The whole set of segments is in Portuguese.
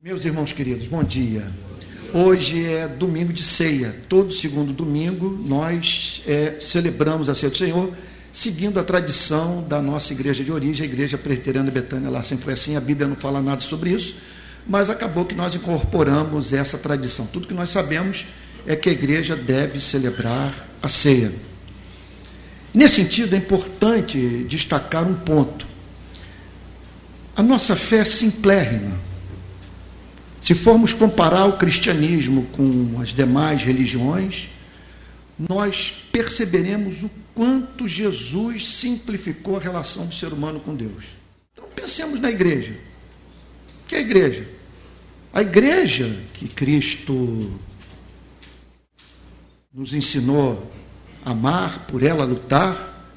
Meus irmãos queridos, bom dia. Hoje é domingo de ceia. Todo segundo domingo nós é, celebramos a ceia do Senhor, seguindo a tradição da nossa igreja de origem, a igreja presbiteriana Betânia. Lá sempre foi assim, a Bíblia não fala nada sobre isso, mas acabou que nós incorporamos essa tradição. Tudo que nós sabemos é que a igreja deve celebrar a ceia. Nesse sentido, é importante destacar um ponto. A nossa fé é simplérrima se formos comparar o cristianismo com as demais religiões, nós perceberemos o quanto Jesus simplificou a relação do ser humano com Deus. Então pensemos na igreja. O que é a igreja? A igreja que Cristo nos ensinou a amar, por ela lutar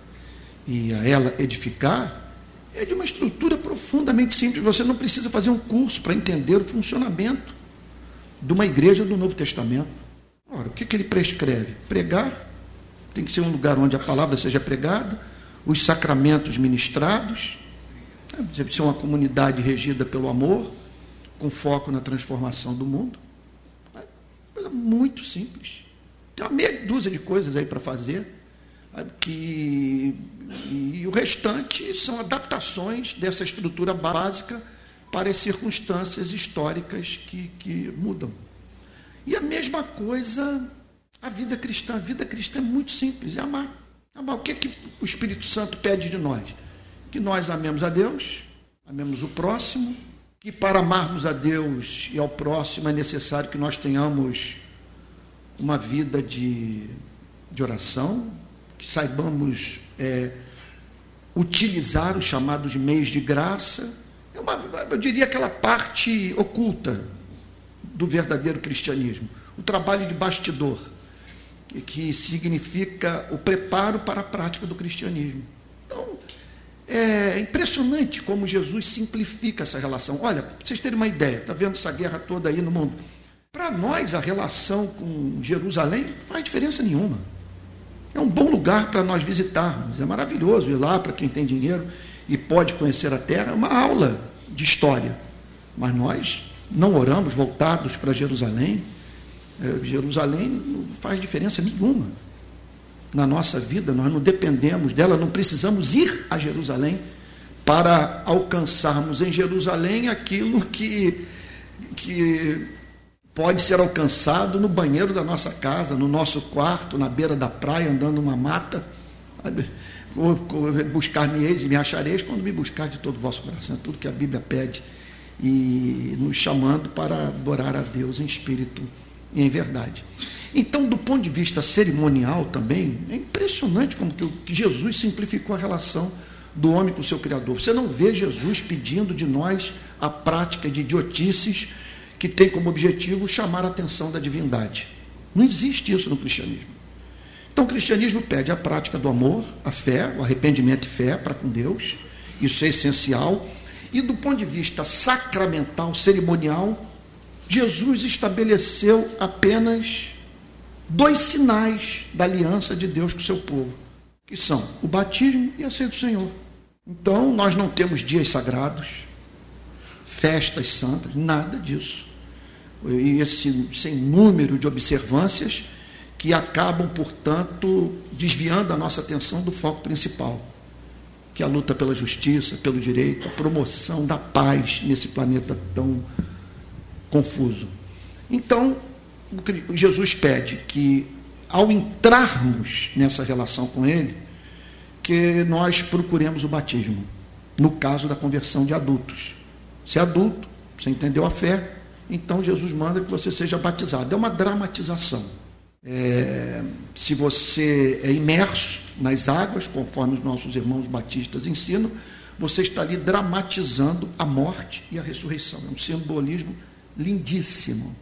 e a ela edificar, é de uma estrutura profundamente simples. Você não precisa fazer um curso para entender o funcionamento de uma igreja do Novo Testamento. Ora, o que, que ele prescreve? Pregar, tem que ser um lugar onde a palavra seja pregada, os sacramentos ministrados, né? deve ser uma comunidade regida pelo amor, com foco na transformação do mundo. Coisa muito simples. Tem uma meia dúzia de coisas aí para fazer que, e o restante são adaptações dessa estrutura básica para as circunstâncias históricas que, que mudam. E a mesma coisa a vida cristã. A vida cristã é muito simples, é amar. amar. O que, é que o Espírito Santo pede de nós? Que nós amemos a Deus, amemos o próximo, que para amarmos a Deus e ao próximo é necessário que nós tenhamos uma vida de, de oração, que saibamos é, utilizar os chamados meios de graça. É uma, eu diria aquela parte oculta do verdadeiro cristianismo, o trabalho de bastidor, que significa o preparo para a prática do cristianismo. Então, é impressionante como Jesus simplifica essa relação. Olha, para vocês terem uma ideia, está vendo essa guerra toda aí no mundo? Para nós, a relação com Jerusalém não faz diferença nenhuma. É um bom lugar para nós visitarmos. É maravilhoso ir lá para quem tem dinheiro e pode conhecer a terra. É uma aula de história. Mas nós não oramos voltados para Jerusalém. É, Jerusalém não faz diferença nenhuma na nossa vida. Nós não dependemos dela, não precisamos ir a Jerusalém para alcançarmos em Jerusalém aquilo que, que pode ser alcançado no banheiro da nossa casa, no nosso quarto, na beira da praia, andando numa mata. Buscar-me-eis e me achareis quando me buscar de todo o vosso coração. É tudo que a Bíblia pede. E nos chamando para adorar a Deus em espírito e em verdade. Então, do ponto de vista cerimonial também, é impressionante como que Jesus simplificou a relação do homem com o seu Criador. Você não vê Jesus pedindo de nós a prática de idiotices que tem como objetivo chamar a atenção da divindade. Não existe isso no cristianismo. Então, o cristianismo pede a prática do amor, a fé, o arrependimento e fé para com Deus, isso é essencial. E do ponto de vista sacramental, cerimonial, Jesus estabeleceu apenas dois sinais da aliança de Deus com o seu povo, que são o batismo e a ceia do Senhor. Então, nós não temos dias sagrados, festas santas, nada disso e esse sem número de observâncias que acabam, portanto, desviando a nossa atenção do foco principal, que é a luta pela justiça, pelo direito, a promoção da paz nesse planeta tão confuso. Então, Jesus pede que, ao entrarmos nessa relação com Ele, que nós procuremos o batismo, no caso da conversão de adultos. Se é adulto, você entendeu a fé, então Jesus manda que você seja batizado. É uma dramatização. É, se você é imerso nas águas, conforme os nossos irmãos batistas ensinam, você está ali dramatizando a morte e a ressurreição. É um simbolismo lindíssimo.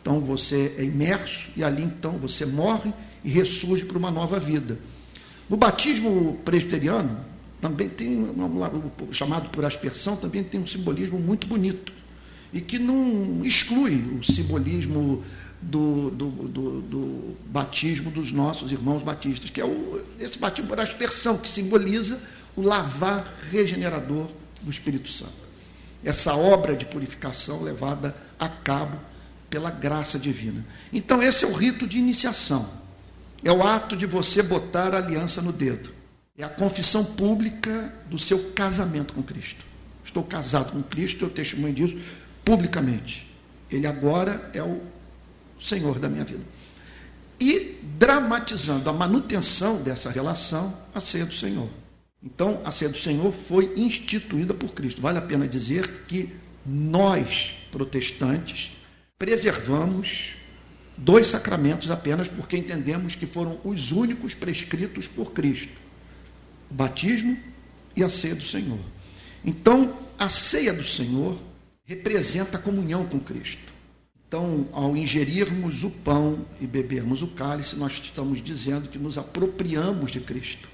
Então você é imerso e ali então você morre e ressurge para uma nova vida. No batismo presbiteriano, também tem, chamado por aspersão, também tem um simbolismo muito bonito e que não exclui o simbolismo do, do, do, do, batismo dos nossos irmãos batistas, que é o, esse batismo por aspersão, que simboliza o lavar regenerador do Espírito Santo. essa obra de purificação levada a cabo pela graça divina. Então, esse é o rito de iniciação. É o ato de você botar a aliança no dedo. É a confissão pública do seu casamento com Cristo. Estou casado com Cristo, eu testemunho disso publicamente. Ele agora é o Senhor da minha vida. E dramatizando a manutenção dessa relação, a ceia do Senhor. Então, a ceia do Senhor foi instituída por Cristo. Vale a pena dizer que nós, protestantes, preservamos dois sacramentos apenas porque entendemos que foram os únicos prescritos por Cristo: o batismo e a ceia do Senhor. Então, a ceia do Senhor representa a comunhão com Cristo. Então, ao ingerirmos o pão e bebermos o cálice, nós estamos dizendo que nos apropriamos de Cristo,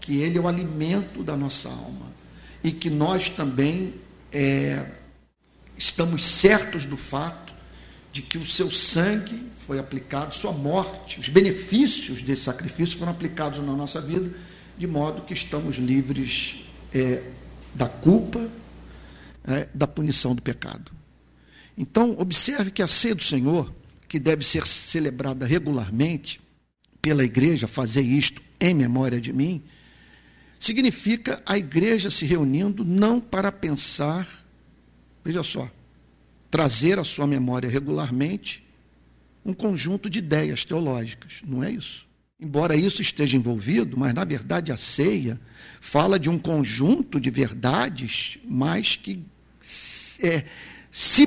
que Ele é o alimento da nossa alma e que nós também é, estamos certos do fato de que o seu sangue foi aplicado, sua morte, os benefícios desse sacrifício foram aplicados na nossa vida, de modo que estamos livres é, da culpa, é, da punição do pecado. Então, observe que a ceia do Senhor, que deve ser celebrada regularmente pela igreja, fazer isto em memória de mim, significa a igreja se reunindo não para pensar, veja só, trazer à sua memória regularmente um conjunto de ideias teológicas. Não é isso. Embora isso esteja envolvido, mas na verdade a ceia fala de um conjunto de verdades, mas que é, se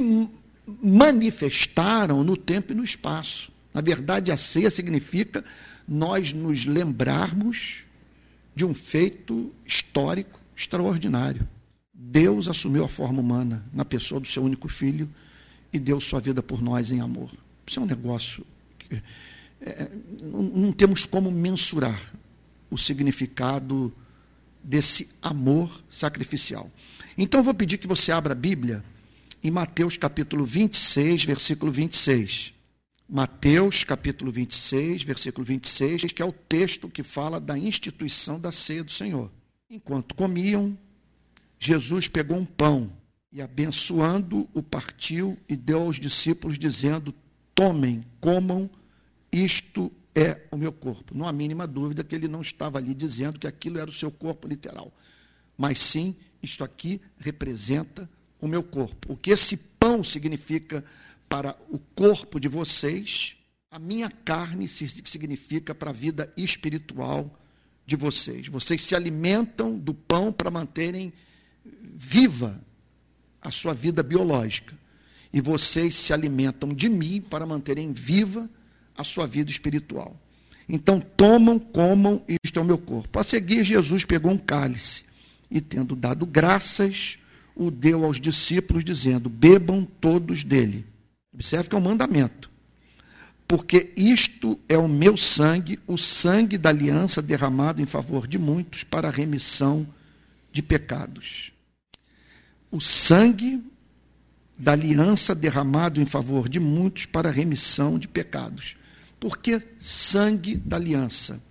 manifestaram no tempo e no espaço. Na verdade, a ceia significa nós nos lembrarmos de um feito histórico extraordinário. Deus assumiu a forma humana na pessoa do seu único filho e deu sua vida por nós em amor. Isso é um negócio que é, não, não temos como mensurar o significado desse amor sacrificial. Então, eu vou pedir que você abra a Bíblia em Mateus capítulo 26, versículo 26. Mateus capítulo 26, versículo 26, que é o texto que fala da instituição da ceia do Senhor. Enquanto comiam, Jesus pegou um pão e, abençoando, o partiu e deu aos discípulos, dizendo: Tomem, comam, isto é o meu corpo. Não há mínima dúvida que ele não estava ali dizendo que aquilo era o seu corpo literal. Mas sim, isto aqui representa o meu corpo. O que esse pão significa para o corpo de vocês, a minha carne significa para a vida espiritual de vocês. Vocês se alimentam do pão para manterem viva a sua vida biológica. E vocês se alimentam de mim para manterem viva a sua vida espiritual. Então tomam, comam, isto é o meu corpo. A seguir, Jesus pegou um cálice e, tendo dado graças, o deu aos discípulos, dizendo: Bebam todos dele. Observe que é um mandamento. Porque isto é o meu sangue, o sangue da aliança derramado em favor de muitos para a remissão de pecados o sangue da aliança derramado em favor de muitos para a remissão de pecados. Por que sangue da aliança?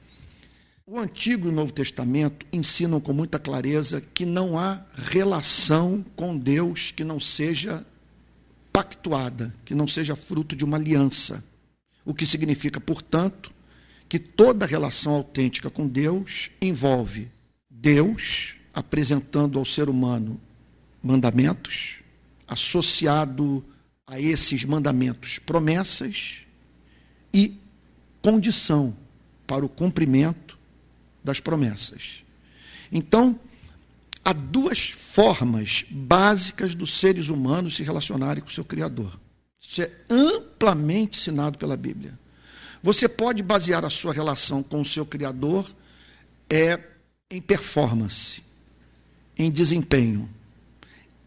O Antigo e o Novo Testamento ensinam com muita clareza que não há relação com Deus que não seja pactuada, que não seja fruto de uma aliança. O que significa, portanto, que toda relação autêntica com Deus envolve Deus apresentando ao ser humano mandamentos, associado a esses mandamentos promessas e condição para o cumprimento das promessas. Então, há duas formas básicas dos seres humanos se relacionarem com o seu Criador. Isso é amplamente ensinado pela Bíblia. Você pode basear a sua relação com o seu Criador é, em performance, em desempenho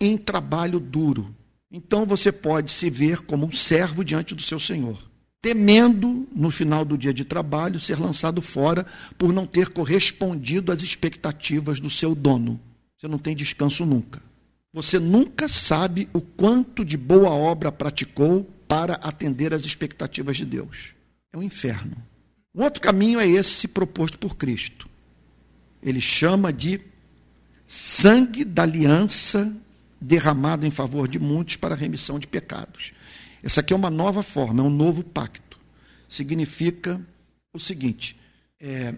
em trabalho duro. Então você pode se ver como um servo diante do seu Senhor, temendo, no final do dia de trabalho, ser lançado fora por não ter correspondido às expectativas do seu dono. Você não tem descanso nunca. Você nunca sabe o quanto de boa obra praticou para atender às expectativas de Deus. É um inferno. Um outro caminho é esse proposto por Cristo. Ele chama de sangue da aliança derramado em favor de muitos para a remissão de pecados. Essa aqui é uma nova forma, é um novo pacto. Significa o seguinte: é,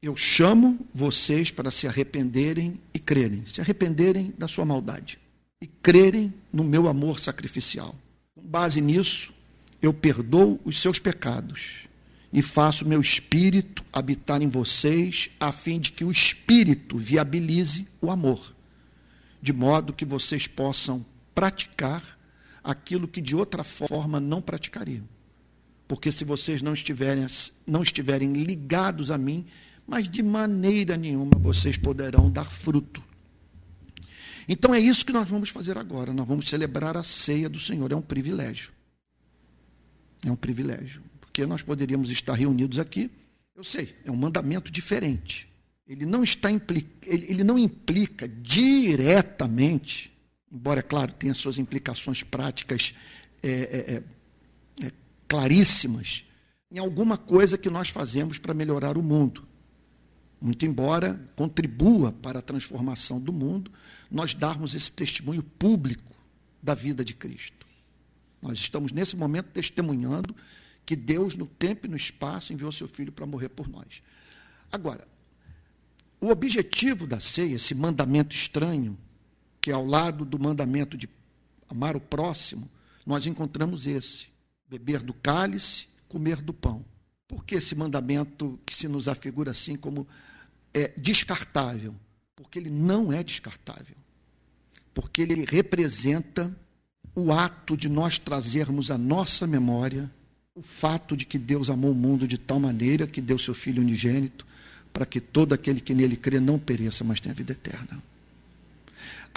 eu chamo vocês para se arrependerem e crerem, se arrependerem da sua maldade e crerem no meu amor sacrificial. Com base nisso, eu perdoo os seus pecados e faço meu espírito habitar em vocês, a fim de que o espírito viabilize o amor, de modo que vocês possam praticar aquilo que de outra forma não praticariam. Porque se vocês não estiverem, não estiverem ligados a mim, mas de maneira nenhuma vocês poderão dar fruto. Então é isso que nós vamos fazer agora. Nós vamos celebrar a ceia do Senhor. É um privilégio. É um privilégio porque nós poderíamos estar reunidos aqui. Eu sei, é um mandamento diferente. Ele não está implica, ele, ele não implica diretamente, embora, claro, tenha suas implicações práticas é, é, é, é, claríssimas, em alguma coisa que nós fazemos para melhorar o mundo. Muito embora contribua para a transformação do mundo, nós darmos esse testemunho público da vida de Cristo. Nós estamos, nesse momento, testemunhando que Deus, no tempo e no espaço, enviou seu filho para morrer por nós. Agora, o objetivo da ceia, esse mandamento estranho, que ao lado do mandamento de amar o próximo, nós encontramos esse: beber do cálice, comer do pão. Por que esse mandamento que se nos afigura assim como é descartável? Porque ele não é descartável. Porque ele representa o ato de nós trazermos à nossa memória o fato de que Deus amou o mundo de tal maneira que deu seu Filho unigênito para que todo aquele que nele crê não pereça, mas tenha vida eterna.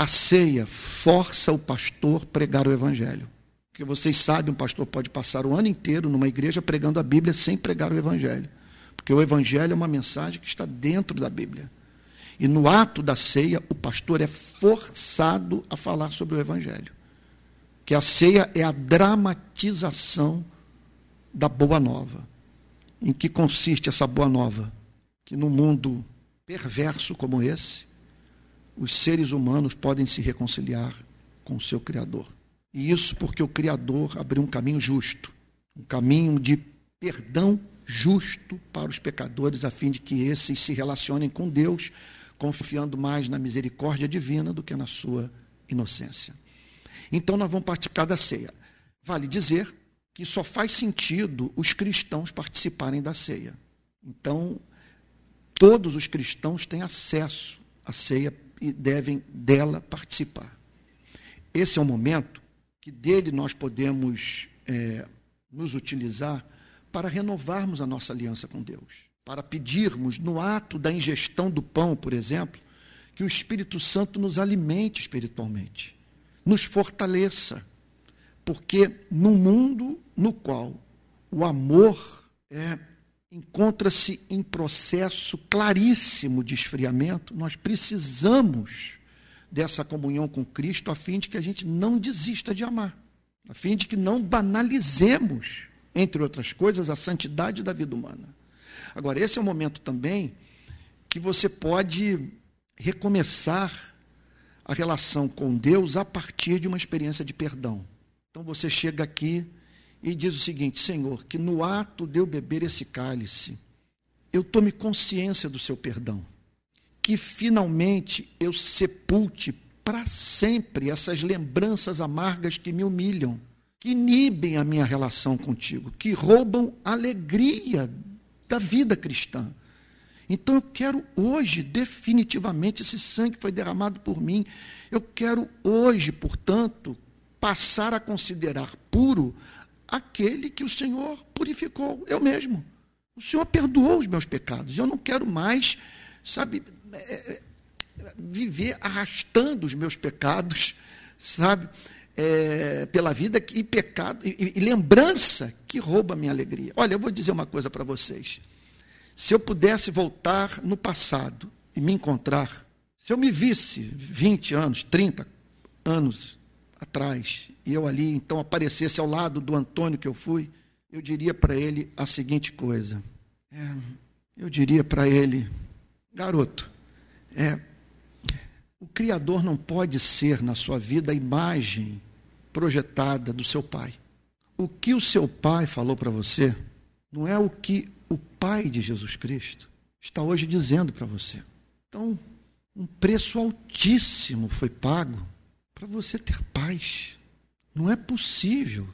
A ceia força o pastor pregar o evangelho. Porque vocês sabem, um pastor pode passar o ano inteiro numa igreja pregando a Bíblia sem pregar o evangelho. Porque o evangelho é uma mensagem que está dentro da Bíblia. E no ato da ceia, o pastor é forçado a falar sobre o evangelho. Que a ceia é a dramatização da boa nova. Em que consiste essa boa nova? Que no mundo perverso como esse, os seres humanos podem se reconciliar com o seu Criador. E isso porque o Criador abriu um caminho justo, um caminho de perdão justo para os pecadores, a fim de que esses se relacionem com Deus, confiando mais na misericórdia divina do que na sua inocência. Então nós vamos praticar da ceia. Vale dizer que só faz sentido os cristãos participarem da ceia. Então, todos os cristãos têm acesso à ceia e devem dela participar. Esse é o momento que dele nós podemos é, nos utilizar para renovarmos a nossa aliança com Deus, para pedirmos no ato da ingestão do pão, por exemplo, que o Espírito Santo nos alimente espiritualmente, nos fortaleça porque no mundo no qual o amor é, encontra-se em processo claríssimo de esfriamento, nós precisamos dessa comunhão com Cristo a fim de que a gente não desista de amar, a fim de que não banalizemos, entre outras coisas, a santidade da vida humana. Agora, esse é o momento também que você pode recomeçar a relação com Deus a partir de uma experiência de perdão. Então você chega aqui e diz o seguinte: Senhor, que no ato de eu beber esse cálice, eu tome consciência do seu perdão. Que finalmente eu sepulte para sempre essas lembranças amargas que me humilham, que inibem a minha relação contigo, que roubam a alegria da vida cristã. Então eu quero hoje, definitivamente, esse sangue foi derramado por mim. Eu quero hoje, portanto, passar a considerar puro aquele que o Senhor purificou, eu mesmo. O Senhor perdoou os meus pecados. Eu não quero mais, sabe, é, é, viver arrastando os meus pecados, sabe, é, pela vida e pecado e, e lembrança que rouba a minha alegria. Olha, eu vou dizer uma coisa para vocês. Se eu pudesse voltar no passado e me encontrar, se eu me visse 20 anos, 30 anos atrás, e eu ali então aparecesse ao lado do Antônio que eu fui, eu diria para ele a seguinte coisa. É, eu diria para ele, garoto, é, O Criador não pode ser na sua vida a imagem projetada do seu pai. O que o seu pai falou para você não é o que o pai de Jesus Cristo está hoje dizendo para você. Então, um preço altíssimo foi pago para você ter paz. Não é possível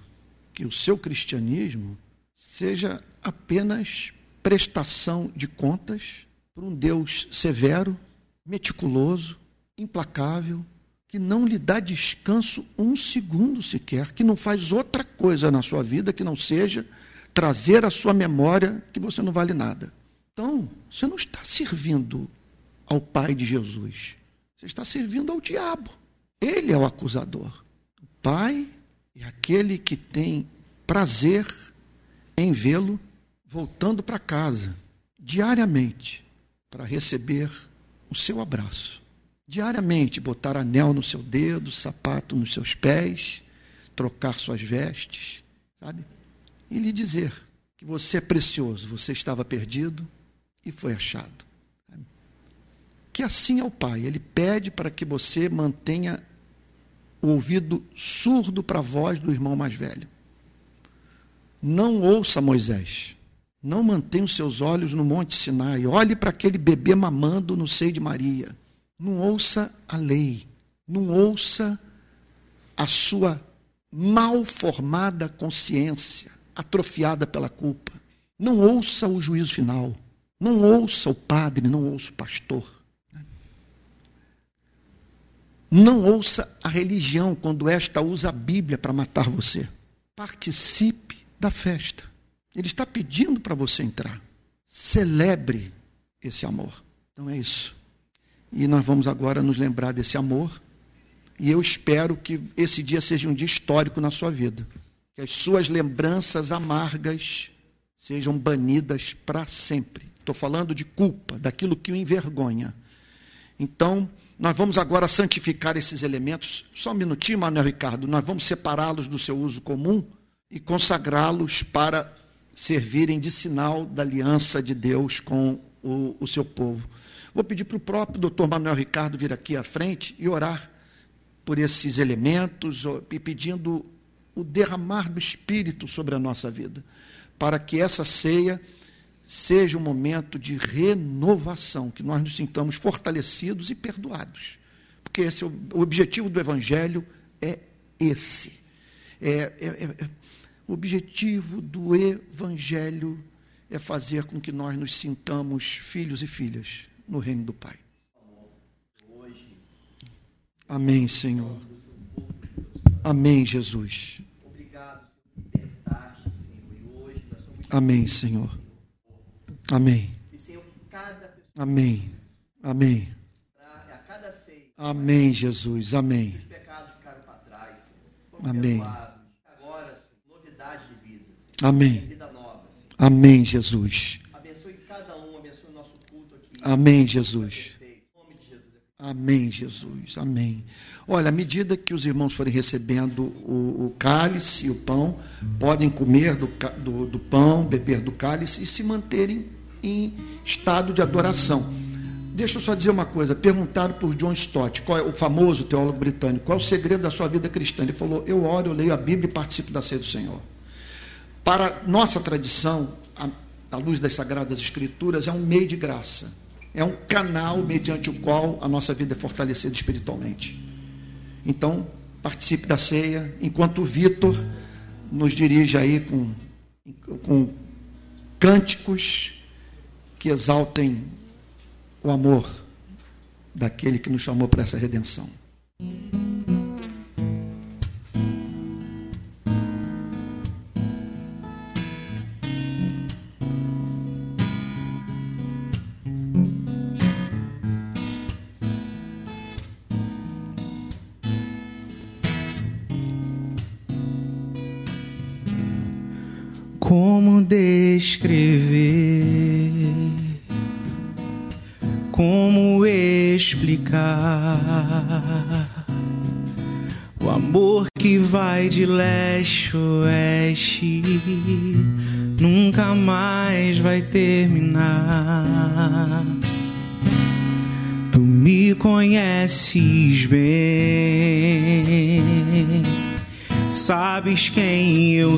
que o seu cristianismo seja apenas prestação de contas para um Deus severo, meticuloso, implacável, que não lhe dá descanso um segundo sequer, que não faz outra coisa na sua vida que não seja trazer à sua memória que você não vale nada. Então, você não está servindo ao Pai de Jesus, você está servindo ao diabo. Ele é o acusador. O Pai é aquele que tem prazer em vê-lo voltando para casa diariamente para receber o seu abraço. Diariamente botar anel no seu dedo, sapato nos seus pés, trocar suas vestes, sabe? E lhe dizer que você é precioso, você estava perdido e foi achado. Que assim é o Pai, ele pede para que você mantenha o ouvido surdo para a voz do irmão mais velho. Não ouça Moisés. Não mantenha os seus olhos no Monte Sinai. Olhe para aquele bebê mamando no seio de Maria. Não ouça a lei. Não ouça a sua mal formada consciência, atrofiada pela culpa. Não ouça o juízo final. Não ouça o padre, não ouça o pastor. Não ouça a religião quando esta usa a Bíblia para matar você. Participe da festa. Ele está pedindo para você entrar. Celebre esse amor. Então é isso. E nós vamos agora nos lembrar desse amor. E eu espero que esse dia seja um dia histórico na sua vida. Que as suas lembranças amargas sejam banidas para sempre. Estou falando de culpa, daquilo que o envergonha. Então, nós vamos agora santificar esses elementos. Só um minutinho, Manuel Ricardo. Nós vamos separá-los do seu uso comum e consagrá-los para servirem de sinal da aliança de Deus com o, o seu povo. Vou pedir para o próprio doutor Manuel Ricardo vir aqui à frente e orar por esses elementos, e pedindo o derramar do Espírito sobre a nossa vida, para que essa ceia seja um momento de renovação, que nós nos sintamos fortalecidos e perdoados. Porque esse, é o objetivo do Evangelho é esse. É, é, é, o objetivo do Evangelho é fazer com que nós nos sintamos filhos e filhas no reino do Pai. Amém, Senhor. Amém, Jesus. Amém, Senhor. Amém. Amém. Amém. Amém, Jesus. Amém. Amém. Amém. Amém, Jesus. Amém, Jesus. Amém, Jesus. Amém. Olha, à medida que os irmãos forem recebendo o, o cálice e o pão, podem comer do, do, do pão, beber do cálice e se manterem em estado de adoração. Deixa eu só dizer uma coisa. Perguntaram por John Stott, é o famoso teólogo britânico, qual é o segredo da sua vida cristã? Ele falou: Eu oro, eu leio a Bíblia e participo da ceia do Senhor. Para nossa tradição, a, a luz das Sagradas Escrituras é um meio de graça é um canal mediante o qual a nossa vida é fortalecida espiritualmente. Então, participe da ceia, enquanto o Vitor nos dirige aí com, com cânticos que exaltem o amor daquele que nos chamou para essa redenção.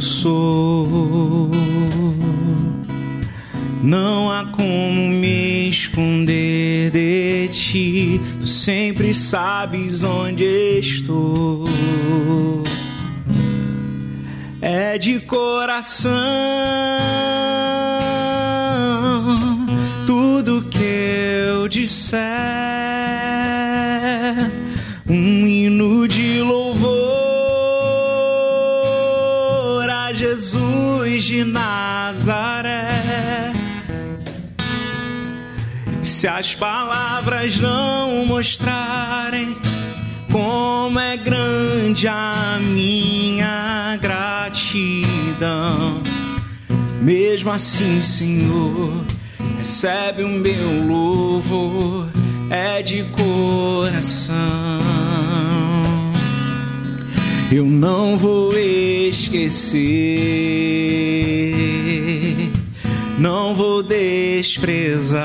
Sou. Não há como me esconder de ti, tu sempre sabes onde estou. É de coração mesmo assim, Senhor, recebe o meu louvor, é de coração. Eu não vou esquecer, não vou desprezar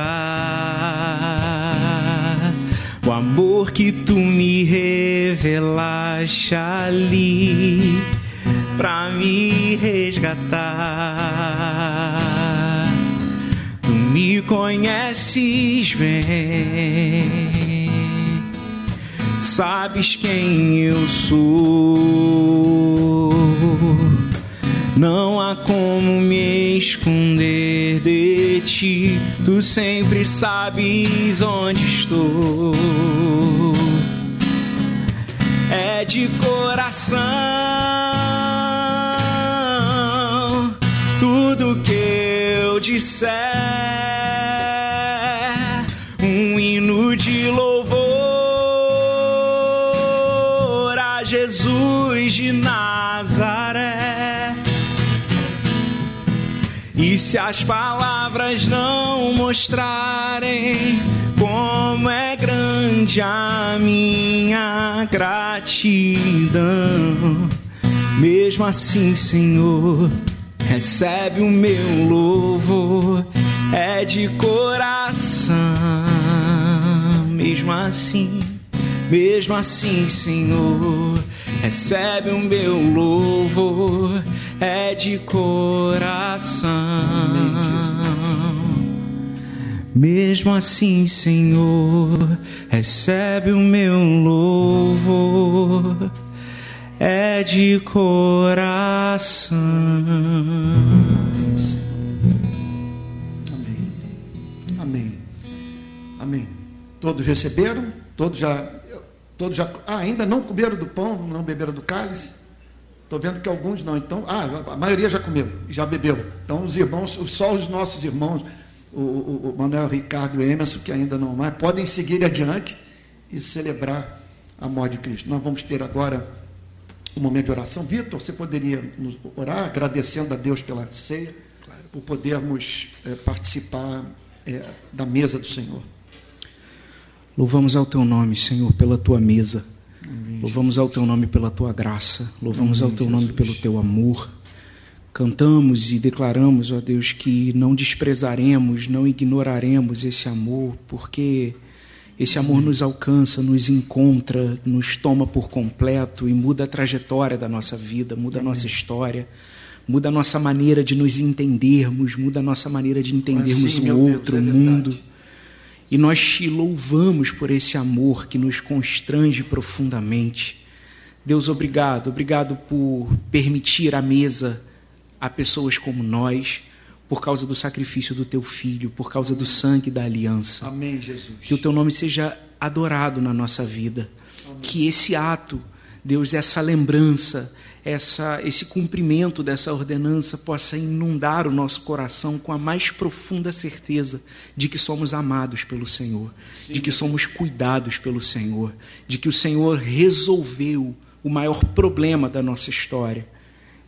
o amor que tu me revelaste ali pra me resgatar. Tu me conheces bem, sabes quem eu sou. Não há como me esconder de ti, tu sempre sabes onde estou. É de coração disser, um hino de louvor a Jesus de Nazaré. E se as palavras não mostrarem como é grande a minha gratidão, mesmo assim, Senhor, recebe o meu louvor, é de coração, mesmo assim. Mesmo assim, Senhor, recebe o meu louvor, é de coração. Mesmo assim, Senhor, recebe o meu louvor, é de coração. Amém. Amém. Amém. Todos receberam? Todos já. Todos já. Ah, ainda não comeram do pão, não beberam do cálice? Estou vendo que alguns não. Então, ah, a maioria já comeu, já bebeu. Então, os irmãos, só os nossos irmãos, o, o, o Manuel Ricardo e Emerson, que ainda não mais, podem seguir adiante e celebrar a morte de Cristo. Nós vamos ter agora um momento de oração. Vitor, você poderia nos orar, agradecendo a Deus pela ceia, por podermos eh, participar eh, da mesa do Senhor. Louvamos ao teu nome, Senhor, pela tua mesa. Louvamos ao teu nome pela tua graça. Louvamos ao teu nome pelo teu amor. Cantamos e declaramos, ó Deus, que não desprezaremos, não ignoraremos esse amor, porque esse amor nos alcança, nos encontra, nos toma por completo e muda a trajetória da nossa vida, muda a nossa história, muda a nossa maneira de nos entendermos, muda a nossa maneira de entendermos Assim, o meu Deus, outro, é o mundo. E nós te louvamos por esse amor que nos constrange profundamente. Deus, obrigado, obrigado por permitir a mesa a pessoas como nós, por causa do sacrifício do teu filho, por causa do sangue da aliança. Amém, Jesus. Que o teu nome seja adorado na nossa vida. Que esse ato, Deus, essa lembrança, essa, esse cumprimento dessa ordenança possa inundar o nosso coração com a mais profunda certeza de que somos amados pelo Senhor, de que somos cuidados pelo Senhor, de que o Senhor resolveu o maior problema da nossa história.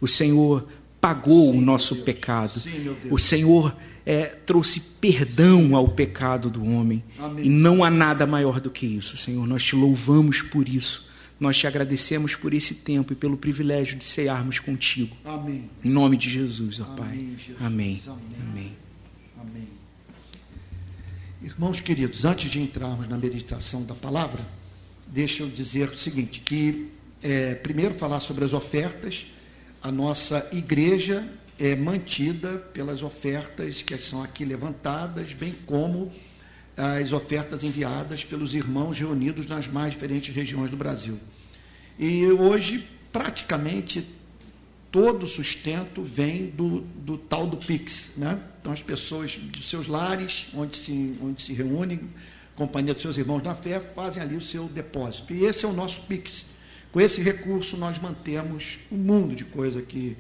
O Senhor pagou o nosso pecado. Sim. O Senhor é, trouxe perdão ao pecado do homem. Amém. E não há nada maior do que isso, Senhor. Nós te louvamos por isso. Nós te agradecemos por esse tempo e pelo privilégio de cearmos contigo. Amém. Em nome de Jesus, ó Pai. Amém, Jesus. Amém. Amém. Amém. Amém. Irmãos queridos, antes de entrarmos na meditação da palavra, deixa eu dizer o seguinte: que é, primeiro falar sobre as ofertas. A nossa igreja é mantida pelas ofertas que são aqui levantadas, bem como as ofertas enviadas pelos irmãos reunidos nas mais diferentes regiões do Brasil. E hoje, praticamente, todo o sustento vem do, do tal do PIX. Né? Então, as pessoas de seus lares, onde se, onde se reúnem, companhia dos seus irmãos na fé, fazem ali o seu depósito. E esse é o nosso PIX. Com esse recurso, nós mantemos um mundo de coisa que,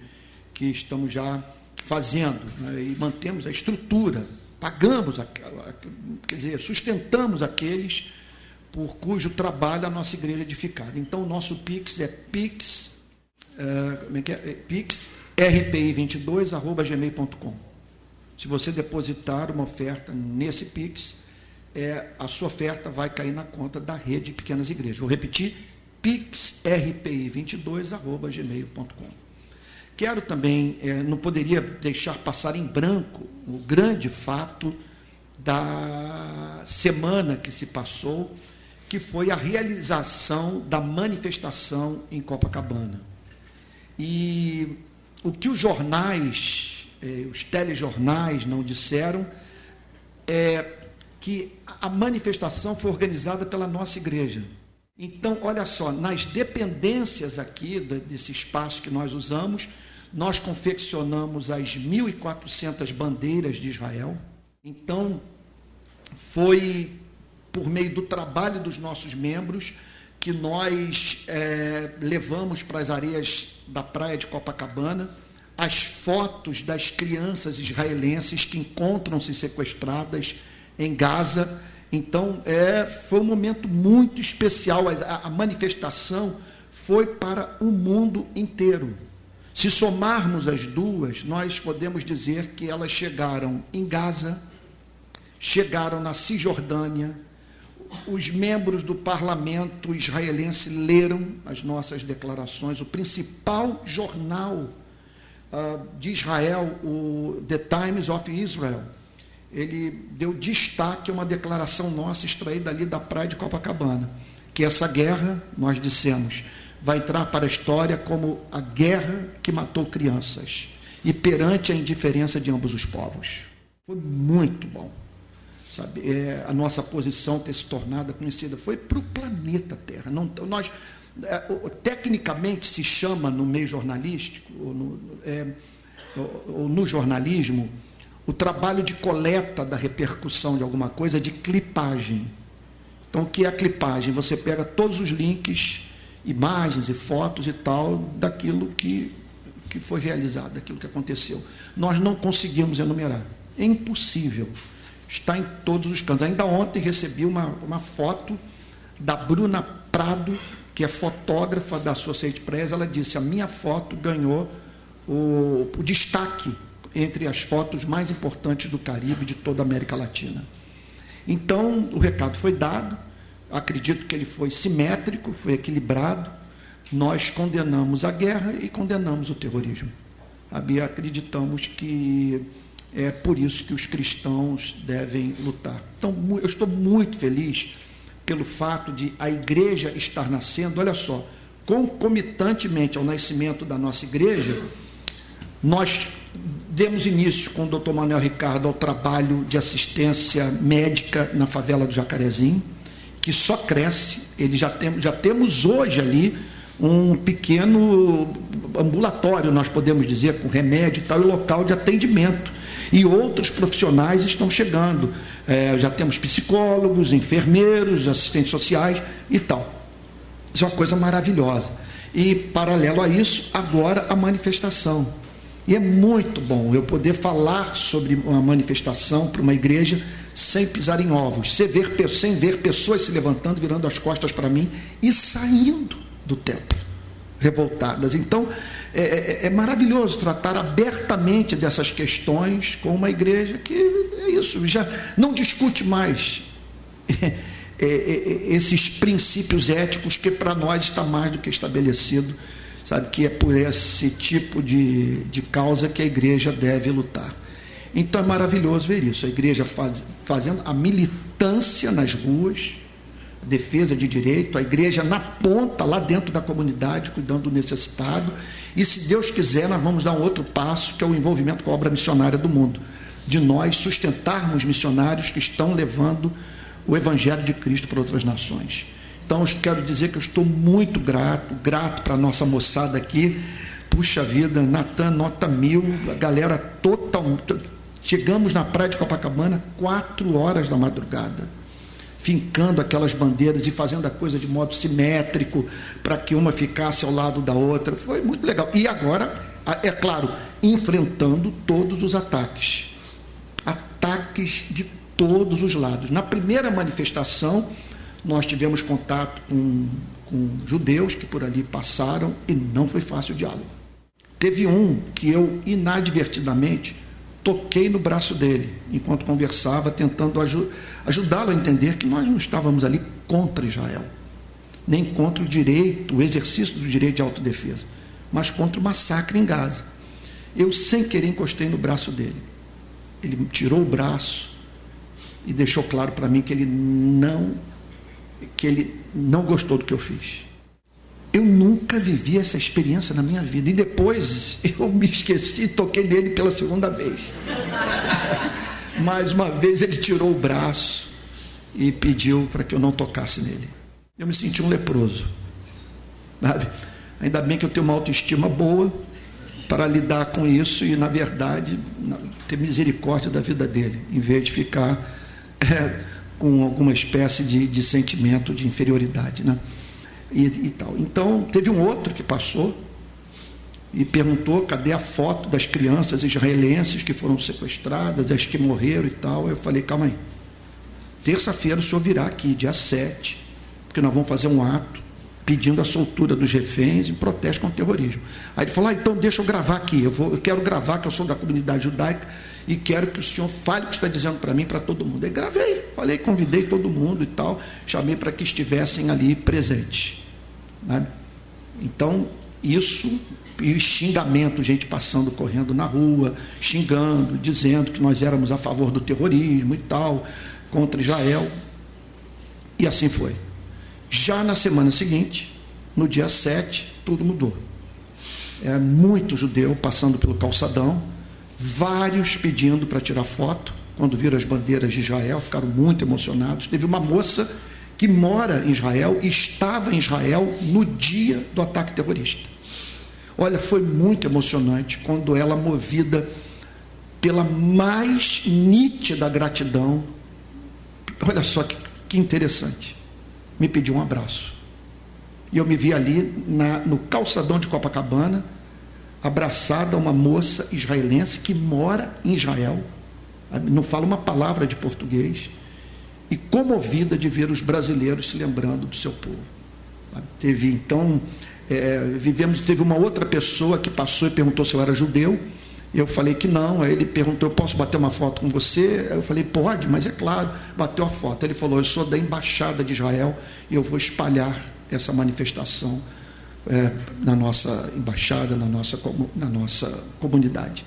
que estamos já fazendo né? e mantemos a estrutura, pagamos, a, quer dizer, sustentamos aqueles por cujo trabalho a nossa igreja é edificada. Então, o nosso Pix é Pix, é que é? é Pix rpi22@gmail.com. Se você depositar uma oferta nesse Pix, é, a sua oferta vai cair na conta da rede de pequenas igrejas. Vou repetir, pixrpi22@gmail.com. Quero também, é, não poderia deixar passar em branco o grande fato da semana que se passou que foi a realização da manifestação em Copacabana. E o que os jornais, eh, os telejornais não disseram é que a manifestação foi organizada pela nossa igreja. Então, olha só, nas dependências aqui desse espaço que nós usamos, nós confeccionamos as 1.400 bandeiras de Israel. Então, foi por meio do trabalho dos nossos membros, que nós é, levamos para as areias da praia de Copacabana as fotos das crianças israelenses que encontram-se sequestradas em Gaza. Então, é, foi um momento muito especial. A, a manifestação foi para o mundo inteiro. Se somarmos as duas, nós podemos dizer que elas chegaram em Gaza, chegaram na Cisjordânia, os membros do parlamento israelense leram as nossas declarações. O principal jornal uh, de Israel, o The Times of Israel, ele deu destaque a uma declaração nossa extraída ali da praia de Copacabana, que essa guerra, nós dissemos, vai entrar para a história como a guerra que matou crianças e perante a indiferença de ambos os povos. Foi muito bom sabe, é, a nossa posição ter se tornado conhecida. Foi para o planeta Terra. Não, nós, é, tecnicamente se chama no meio jornalístico, ou no, é, ou no jornalismo, o trabalho de coleta da repercussão de alguma coisa de clipagem. Então, o que é a clipagem? Você pega todos os links, imagens e fotos e tal, daquilo que, que foi realizado, daquilo que aconteceu. Nós não conseguimos enumerar. É impossível está em todos os cantos. Ainda ontem recebi uma, uma foto da Bruna Prado, que é fotógrafa da Associated Press. Ela disse: a minha foto ganhou o, o destaque entre as fotos mais importantes do Caribe de toda a América Latina. Então, o recado foi dado. Acredito que ele foi simétrico, foi equilibrado. Nós condenamos a guerra e condenamos o terrorismo. Acreditamos que é por isso que os cristãos devem lutar. Então, eu estou muito feliz pelo fato de a igreja estar nascendo. Olha só, concomitantemente ao nascimento da nossa igreja, nós demos início com o doutor Manuel Ricardo ao trabalho de assistência médica na favela do Jacarezinho, que só cresce. Ele já, tem, já temos hoje ali um pequeno ambulatório, nós podemos dizer, com remédio e tal, e local de atendimento e outros profissionais estão chegando. É, já temos psicólogos, enfermeiros, assistentes sociais e tal. Isso é uma coisa maravilhosa. E, paralelo a isso, agora a manifestação. E é muito bom eu poder falar sobre uma manifestação para uma igreja sem pisar em ovos, sem ver, sem ver pessoas se levantando, virando as costas para mim e saindo do templo, revoltadas. Então, é, é, é, maravilhoso tratar abertamente dessas questões com uma igreja que é isso, já não discute mais é, é, é, esses princípios éticos que para nós está mais do que estabelecido, sabe, que é por esse tipo de, de causa que a igreja deve lutar. Então é maravilhoso ver isso. A igreja faz, fazendo a militância nas ruas, a defesa de direito, a igreja na ponta, lá dentro da comunidade, cuidando do necessitado. E se Deus quiser, nós vamos dar um outro passo, que é o envolvimento com a obra missionária do mundo, de nós sustentarmos missionários que estão levando o Evangelho de Cristo para outras nações. Então, quero dizer que eu estou muito grato, grato para a nossa moçada aqui. Puxa vida, Natan, nota mil, a galera total. Chegamos na praia de Copacabana quatro horas da madrugada, fincando aquelas bandeiras e fazendo a coisa de modo simétrico para que uma ficasse ao lado da outra. Foi muito legal. E agora, é claro, enfrentando todos os ataques ataques de todos os lados. Na primeira manifestação, nós tivemos contato com, com judeus que por ali passaram e não foi fácil o diálogo. Teve um que eu inadvertidamente toquei no braço dele enquanto conversava, tentando ajudá-lo a entender que nós não estávamos ali contra Israel, nem contra o direito, o exercício do direito de autodefesa, mas contra o massacre em Gaza. Eu, sem querer, encostei no braço dele. Ele tirou o braço e deixou claro para mim que ele não que ele não gostou do que eu fiz. Eu nunca vivi essa experiência na minha vida. E depois eu me esqueci e toquei nele pela segunda vez. Mais uma vez ele tirou o braço e pediu para que eu não tocasse nele. Eu me senti um leproso. Sabe? Ainda bem que eu tenho uma autoestima boa para lidar com isso e, na verdade, ter misericórdia da vida dele, em vez de ficar. É, com alguma espécie de, de sentimento de inferioridade. Né? E, e, tal. Então, teve um outro que passou e perguntou cadê a foto das crianças israelenses que foram sequestradas, as que morreram e tal. Eu falei, calma aí. Terça-feira o senhor virá aqui, dia 7, porque nós vamos fazer um ato pedindo a soltura dos reféns em protesto contra o terrorismo. Aí ele falou, ah, então deixa eu gravar aqui, eu, vou, eu quero gravar, que eu sou da comunidade judaica, e quero que o senhor fale o que está dizendo para mim, para todo mundo. Aí gravei, falei, convidei todo mundo e tal, chamei para que estivessem ali presentes. Né? Então, isso e xingamento, gente passando, correndo na rua, xingando, dizendo que nós éramos a favor do terrorismo e tal, contra Israel. E assim foi. Já na semana seguinte, no dia 7, tudo mudou. É, muito judeu passando pelo calçadão, vários pedindo para tirar foto. Quando viram as bandeiras de Israel, ficaram muito emocionados. Teve uma moça que mora em Israel e estava em Israel no dia do ataque terrorista. Olha, foi muito emocionante quando ela, movida pela mais nítida gratidão, olha só que, que interessante, me pediu um abraço. E eu me vi ali na, no calçadão de Copacabana, abraçada a uma moça israelense que mora em Israel, não fala uma palavra de português, e comovida de ver os brasileiros se lembrando do seu povo. Teve então, é, vivemos, teve uma outra pessoa que passou e perguntou se eu era judeu. Eu falei que não. Aí ele perguntou: eu posso bater uma foto com você? Eu falei: pode, mas é claro. Bateu a foto. Ele falou: eu sou da embaixada de Israel e eu vou espalhar essa manifestação é, na nossa embaixada, na nossa, na nossa comunidade.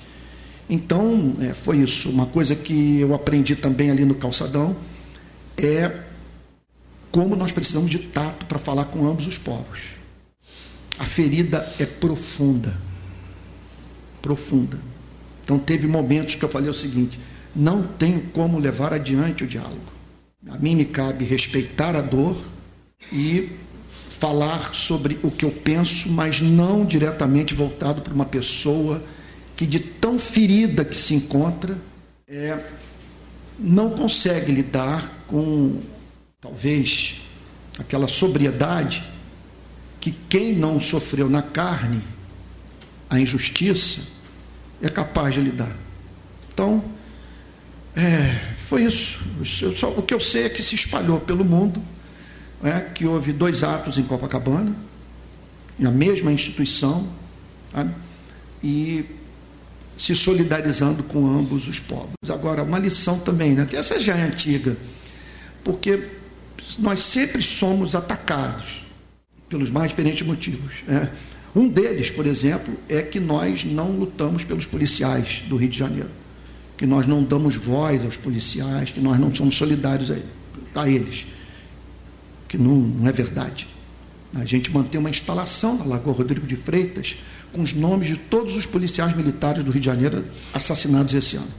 Então, é, foi isso. Uma coisa que eu aprendi também ali no calçadão é como nós precisamos de tato para falar com ambos os povos. A ferida é profunda. Profunda. Então, teve momentos que eu falei o seguinte: não tenho como levar adiante o diálogo. A mim me cabe respeitar a dor e falar sobre o que eu penso, mas não diretamente voltado para uma pessoa que, de tão ferida que se encontra, é, não consegue lidar com, talvez, aquela sobriedade que quem não sofreu na carne a injustiça é capaz de lidar. Então, é, foi isso. O que eu sei é que se espalhou pelo mundo é, que houve dois atos em Copacabana, na mesma instituição, sabe? e se solidarizando com ambos os povos. Agora, uma lição também, né? que essa já é antiga, porque nós sempre somos atacados pelos mais diferentes motivos. Né? Um deles, por exemplo, é que nós não lutamos pelos policiais do Rio de Janeiro, que nós não damos voz aos policiais, que nós não somos solidários a, eles, que não, não é verdade. A gente mantém uma instalação na Lagoa Rodrigo de Freitas com os nomes de todos os policiais militares do Rio de Janeiro assassinados esse ano.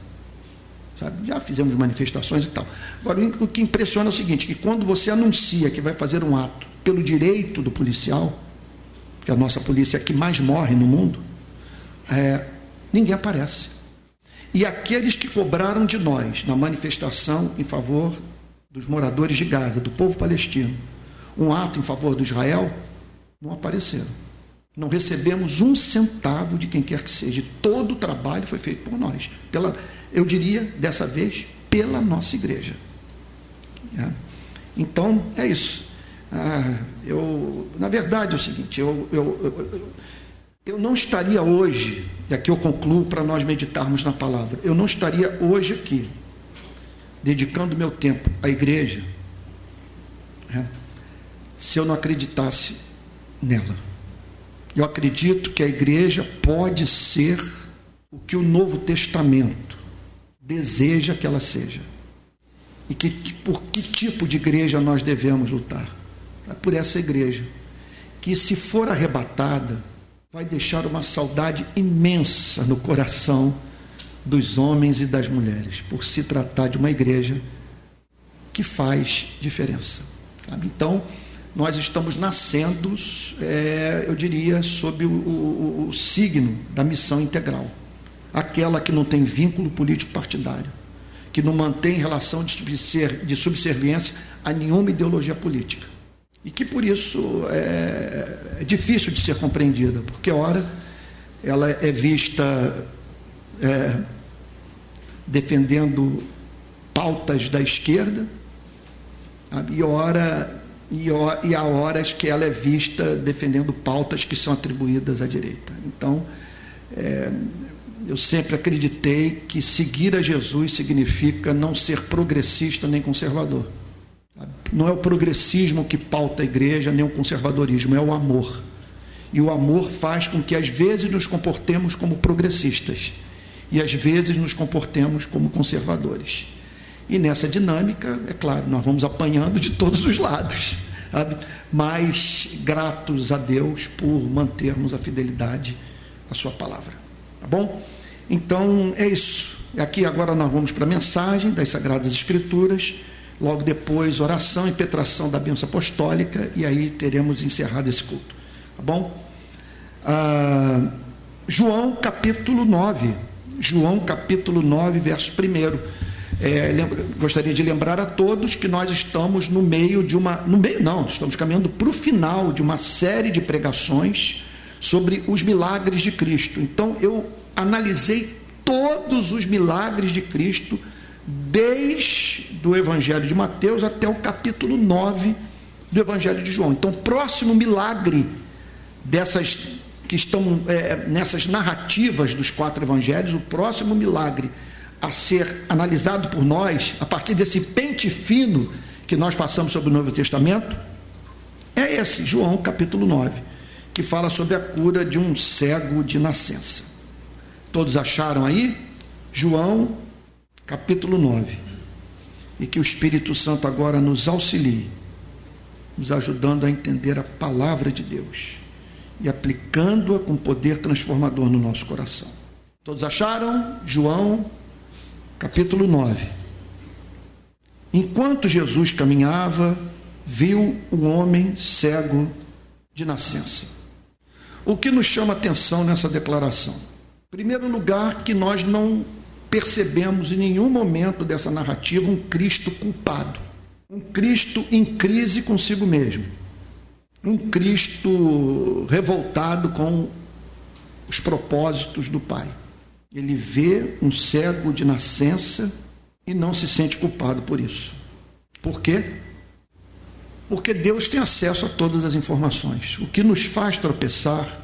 Sabe? Já fizemos manifestações e tal. Agora, o que impressiona é o seguinte, que quando você anuncia que vai fazer um ato pelo direito do policial, que a nossa polícia é a que mais morre no mundo, é, ninguém aparece. E aqueles que cobraram de nós na manifestação em favor dos moradores de Gaza, do povo palestino, um ato em favor do Israel, não apareceram. Não recebemos um centavo de quem quer que seja. Todo o trabalho foi feito por nós. Pela, eu diria, dessa vez, pela nossa igreja. É. Então, é isso. Ah, eu, na verdade, é o seguinte: eu, eu, eu, eu não estaria hoje, e aqui eu concluo para nós meditarmos na palavra, eu não estaria hoje aqui, dedicando meu tempo à igreja, é, se eu não acreditasse nela. Eu acredito que a igreja pode ser o que o Novo Testamento deseja que ela seja. E que, por que tipo de igreja nós devemos lutar? É por essa igreja, que se for arrebatada, vai deixar uma saudade imensa no coração dos homens e das mulheres, por se tratar de uma igreja que faz diferença. Sabe? Então, nós estamos nascendo, é, eu diria, sob o, o, o signo da missão integral aquela que não tem vínculo político partidário, que não mantém relação de, subserviência a nenhuma ideologia política. E que por isso é, é difícil de ser compreendida, porque ora ela é vista é, defendendo pautas da esquerda, e ora e, e há horas que ela é vista defendendo pautas que são atribuídas à direita. Então, é, eu sempre acreditei que seguir a Jesus significa não ser progressista nem conservador. Não é o progressismo que pauta a igreja, nem o conservadorismo, é o amor. E o amor faz com que às vezes nos comportemos como progressistas e às vezes nos comportemos como conservadores. E nessa dinâmica, é claro, nós vamos apanhando de todos os lados, sabe? mas gratos a Deus por mantermos a fidelidade à Sua palavra. Tá bom? Então é isso. Aqui agora nós vamos para a mensagem das Sagradas Escrituras, logo depois oração e petração da bênção apostólica, e aí teremos encerrado esse culto. Tá bom? Ah, João capítulo 9. João capítulo 9, verso 1. É, gostaria de lembrar a todos que nós estamos no meio de uma. No meio, não, estamos caminhando para o final de uma série de pregações sobre os milagres de Cristo. Então, eu analisei todos os milagres de Cristo, desde o Evangelho de Mateus até o capítulo 9 do Evangelho de João. Então, próximo milagre dessas que estão é, nessas narrativas dos quatro evangelhos, o próximo milagre a ser analisado por nós, a partir desse pente fino que nós passamos sobre o Novo Testamento, é esse, João capítulo 9 que fala sobre a cura de um cego de nascença. Todos acharam aí? João, capítulo 9. E que o Espírito Santo agora nos auxilie, nos ajudando a entender a palavra de Deus e aplicando-a com poder transformador no nosso coração. Todos acharam? João, capítulo 9. Enquanto Jesus caminhava, viu um homem cego de nascença. O que nos chama atenção nessa declaração? Primeiro lugar, que nós não percebemos em nenhum momento dessa narrativa um Cristo culpado, um Cristo em crise consigo mesmo, um Cristo revoltado com os propósitos do Pai. Ele vê um cego de nascença e não se sente culpado por isso. Por quê? Porque Deus tem acesso a todas as informações. O que nos faz tropeçar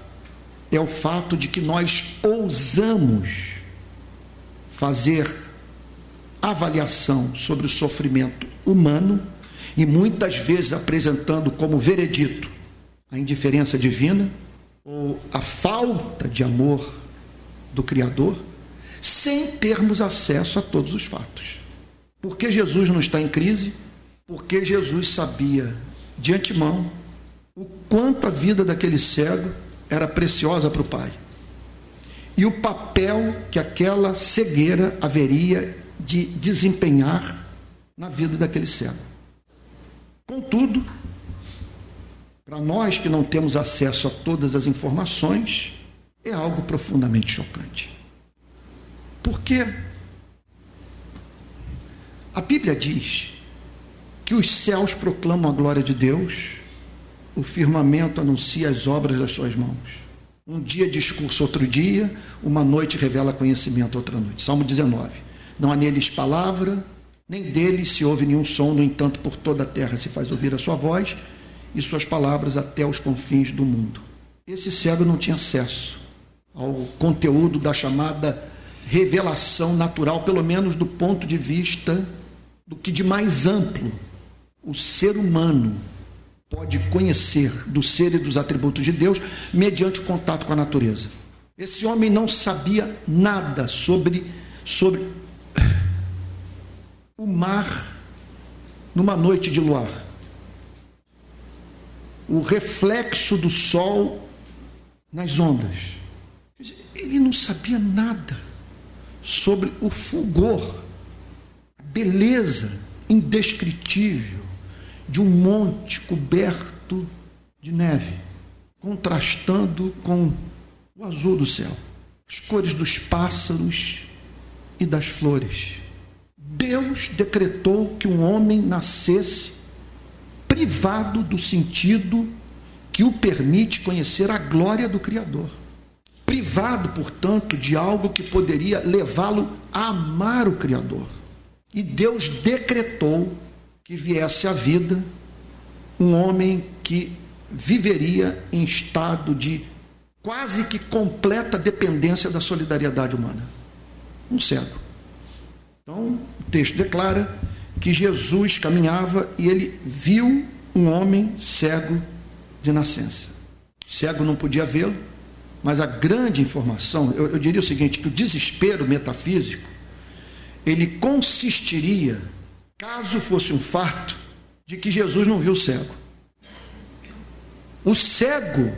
é o fato de que nós ousamos fazer avaliação sobre o sofrimento humano e muitas vezes apresentando como veredito a indiferença divina ou a falta de amor do Criador, sem termos acesso a todos os fatos. Porque Jesus não está em crise, porque Jesus sabia de antemão o quanto a vida daquele cego era preciosa para o Pai e o papel que aquela cegueira haveria de desempenhar na vida daquele cego. Contudo, para nós que não temos acesso a todas as informações, é algo profundamente chocante. Porque a Bíblia diz que os céus proclamam a glória de Deus, o firmamento anuncia as obras das suas mãos. Um dia discurso outro dia, uma noite revela conhecimento outra noite. Salmo 19. Não há neles palavra, nem deles se ouve nenhum som, no entanto, por toda a terra se faz ouvir a sua voz e suas palavras até os confins do mundo. Esse cego não tinha acesso ao conteúdo da chamada revelação natural, pelo menos do ponto de vista do que de mais amplo o ser humano pode conhecer do ser e dos atributos de Deus mediante o contato com a natureza. Esse homem não sabia nada sobre, sobre o mar numa noite de luar. O reflexo do sol nas ondas. Ele não sabia nada sobre o fulgor, a beleza indescritível de um monte coberto de neve, contrastando com o azul do céu, as cores dos pássaros e das flores. Deus decretou que um homem nascesse privado do sentido que o permite conhecer a glória do Criador. Privado, portanto, de algo que poderia levá-lo a amar o Criador. E Deus decretou que viesse à vida um homem que viveria em estado de quase que completa dependência da solidariedade humana. Um cego. Então, o texto declara que Jesus caminhava e ele viu um homem cego de nascença. Cego não podia vê-lo, mas a grande informação, eu, eu diria o seguinte, que o desespero metafísico, ele consistiria caso fosse um fato de que Jesus não viu o cego. O cego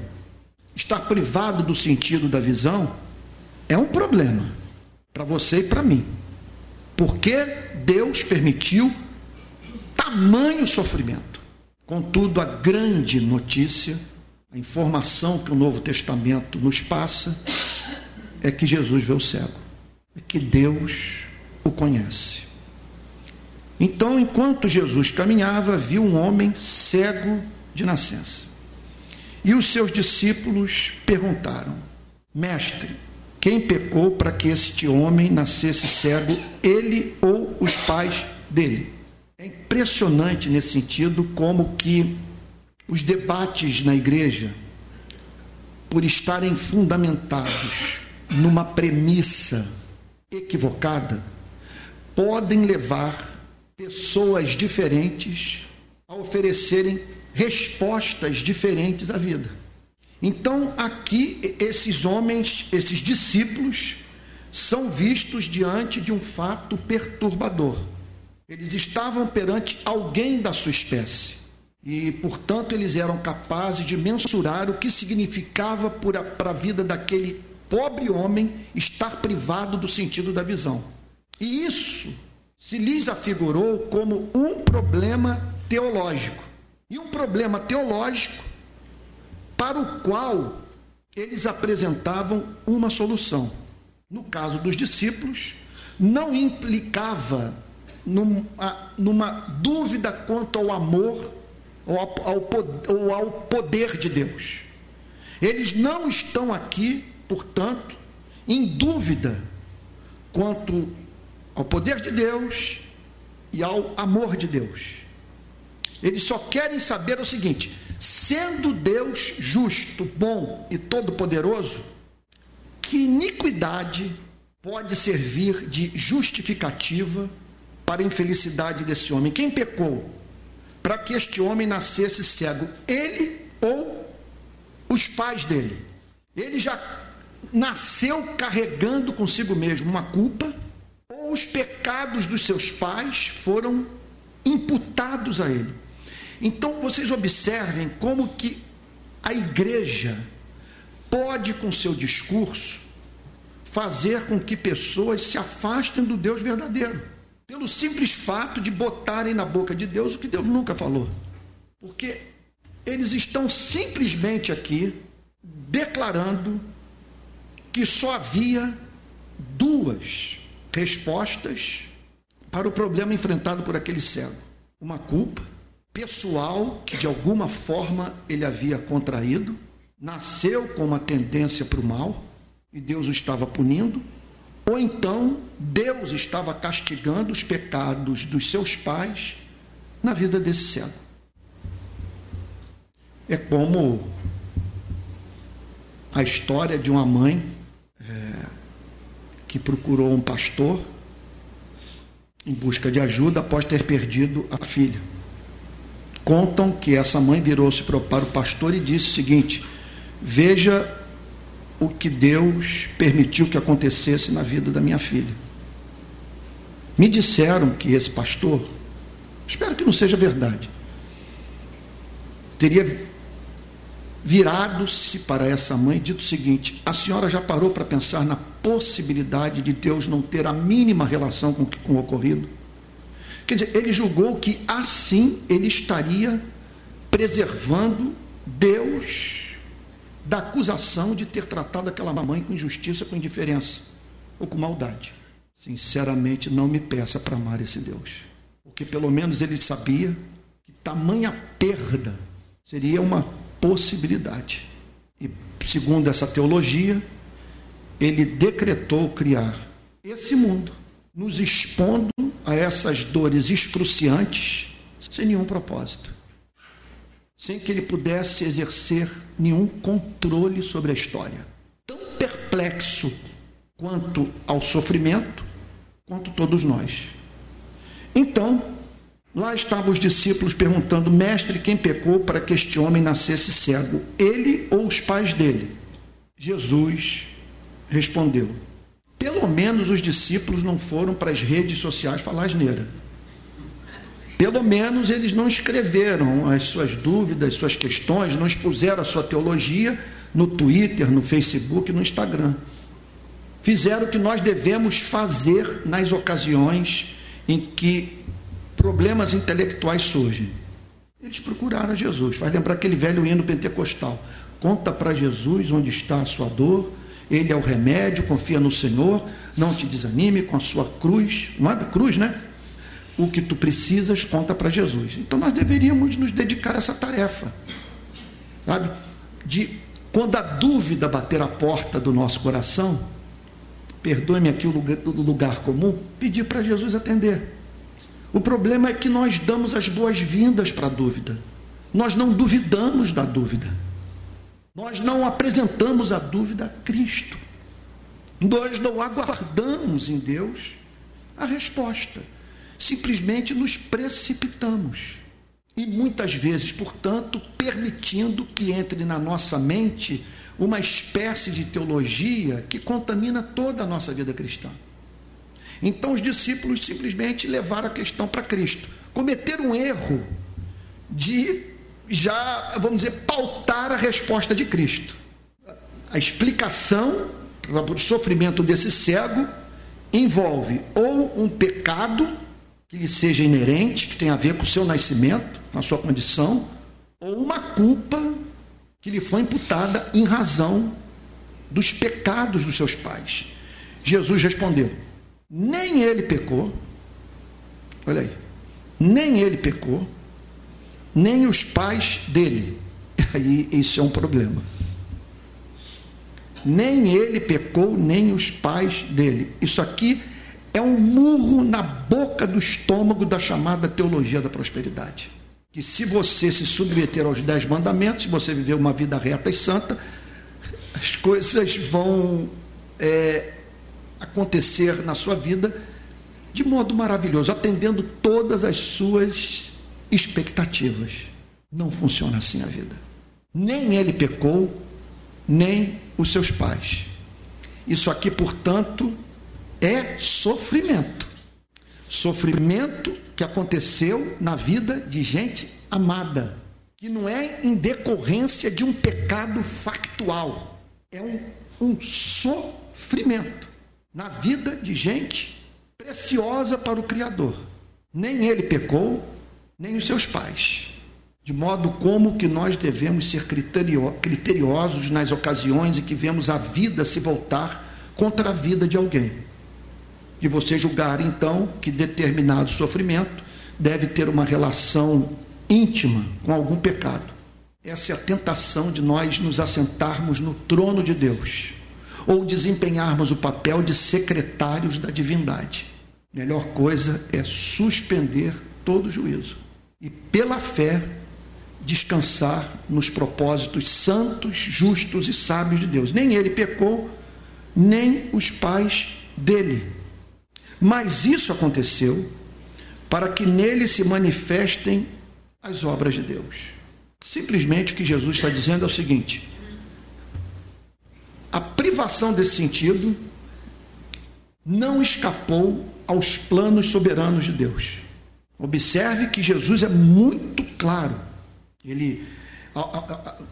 estar privado do sentido da visão é um problema para você e para mim. Porque Deus permitiu tamanho sofrimento. Contudo, a grande notícia, a informação que o Novo Testamento nos passa, é que Jesus vê o cego, é que Deus o conhece. Então, enquanto Jesus caminhava, viu um homem cego de nascença. E os seus discípulos perguntaram: Mestre, quem pecou para que este homem nascesse cego, ele ou os pais dele? É impressionante nesse sentido como que os debates na igreja, por estarem fundamentados numa premissa equivocada, podem levar pessoas diferentes a oferecerem respostas diferentes à vida. Então, aqui, esses homens, esses discípulos, são vistos diante de um fato perturbador. Eles estavam perante alguém da sua espécie. E, portanto, eles eram capazes de mensurar o que significava para a vida daquele pobre homem estar privado do sentido da visão. E isso se lhes afigurou como um problema teológico. E um problema teológico para o qual eles apresentavam uma solução. No caso dos discípulos, não implicava numa, numa dúvida quanto ao amor ou ao, ou ao poder de Deus. Eles não estão aqui, portanto, em dúvida quanto ao poder de Deus e ao amor de Deus. Eles só querem saber o seguinte: sendo Deus justo, bom e todo-poderoso, que iniquidade pode servir de justificativa para a infelicidade desse homem? Quem pecou para que este homem nascesse cego? Ele ou os pais dele? Eles já nasceu carregando consigo mesmo uma culpa, ou os pecados dos seus pais foram imputados a ele. Então vocês observem como que a igreja pode, com seu discurso, fazer com que pessoas se afastem do Deus verdadeiro, pelo simples fato de botarem na boca de Deus o que Deus nunca falou. Porque eles estão simplesmente aqui declarando que só havia duas respostas para o problema enfrentado por aquele cego: uma culpa pessoal que de alguma forma ele havia contraído, nasceu com uma tendência para o mal e Deus o estava punindo, ou então Deus estava castigando os pecados dos seus pais na vida desse cego. É como a história de uma mãe é, que procurou um pastor em busca de ajuda após ter perdido a filha. Contam que essa mãe virou-se para o pastor e disse o seguinte: Veja o que Deus permitiu que acontecesse na vida da minha filha. Me disseram que esse pastor, espero que não seja verdade, teria virado-se para essa mãe e dito o seguinte: a senhora já parou para pensar na possibilidade de Deus não ter a mínima relação com, com o ocorrido? Quer dizer, ele julgou que assim ele estaria preservando Deus da acusação de ter tratado aquela mãe com injustiça, com indiferença ou com maldade. Sinceramente, não me peça para amar esse Deus, porque pelo menos ele sabia que tamanha perda seria uma possibilidade. E segundo essa teologia, ele decretou criar esse mundo, nos expondo a essas dores excruciantes, sem nenhum propósito, sem que ele pudesse exercer nenhum controle sobre a história. Tão perplexo quanto ao sofrimento, quanto todos nós. Então, Lá estavam os discípulos perguntando: Mestre, quem pecou para que este homem nascesse cego? Ele ou os pais dele? Jesus respondeu: Pelo menos os discípulos não foram para as redes sociais falar asneira. Pelo menos eles não escreveram as suas dúvidas, suas questões, não expuseram a sua teologia no Twitter, no Facebook, no Instagram. Fizeram o que nós devemos fazer nas ocasiões em que problemas intelectuais surgem. Eles procuraram Jesus. Faz lembrar aquele velho hino pentecostal. Conta para Jesus onde está a sua dor. Ele é o remédio, confia no Senhor, não te desanime com a sua cruz, não é cruz, né? O que tu precisas, conta para Jesus. Então nós deveríamos nos dedicar a essa tarefa, sabe? De quando a dúvida bater a porta do nosso coração, perdoe-me aqui o lugar, o lugar comum, pedir para Jesus atender. O problema é que nós damos as boas-vindas para a dúvida. Nós não duvidamos da dúvida. Nós não apresentamos a dúvida a Cristo. Nós não aguardamos em Deus a resposta. Simplesmente nos precipitamos. E muitas vezes, portanto, permitindo que entre na nossa mente uma espécie de teologia que contamina toda a nossa vida cristã. Então os discípulos simplesmente levaram a questão para Cristo. Cometeram um erro de já, vamos dizer, pautar a resposta de Cristo. A explicação para o sofrimento desse cego envolve ou um pecado que lhe seja inerente, que tem a ver com o seu nascimento, com a sua condição, ou uma culpa que lhe foi imputada em razão dos pecados dos seus pais. Jesus respondeu: nem ele pecou, olha aí, nem ele pecou, nem os pais dele. Aí isso é um problema. Nem ele pecou, nem os pais dele. Isso aqui é um murro na boca do estômago da chamada teologia da prosperidade. Que se você se submeter aos dez mandamentos, se você viver uma vida reta e santa, as coisas vão é, acontecer na sua vida de modo maravilhoso, atendendo todas as suas expectativas. Não funciona assim a vida. Nem ele pecou, nem os seus pais. Isso aqui, portanto, é sofrimento. Sofrimento que aconteceu na vida de gente amada, que não é em decorrência de um pecado factual, é um, um sofrimento na vida de gente preciosa para o Criador. Nem ele pecou, nem os seus pais. De modo como que nós devemos ser criteriosos nas ocasiões em que vemos a vida se voltar contra a vida de alguém. De você julgar, então, que determinado sofrimento deve ter uma relação íntima com algum pecado. Essa é a tentação de nós nos assentarmos no trono de Deus ou desempenharmos o papel de secretários da divindade. Melhor coisa é suspender todo juízo e, pela fé, descansar nos propósitos santos, justos e sábios de Deus. Nem ele pecou, nem os pais dele. Mas isso aconteceu para que nele se manifestem as obras de Deus. Simplesmente o que Jesus está dizendo é o seguinte: a privação desse sentido não escapou aos planos soberanos de Deus. Observe que Jesus é muito claro. Ele, ao,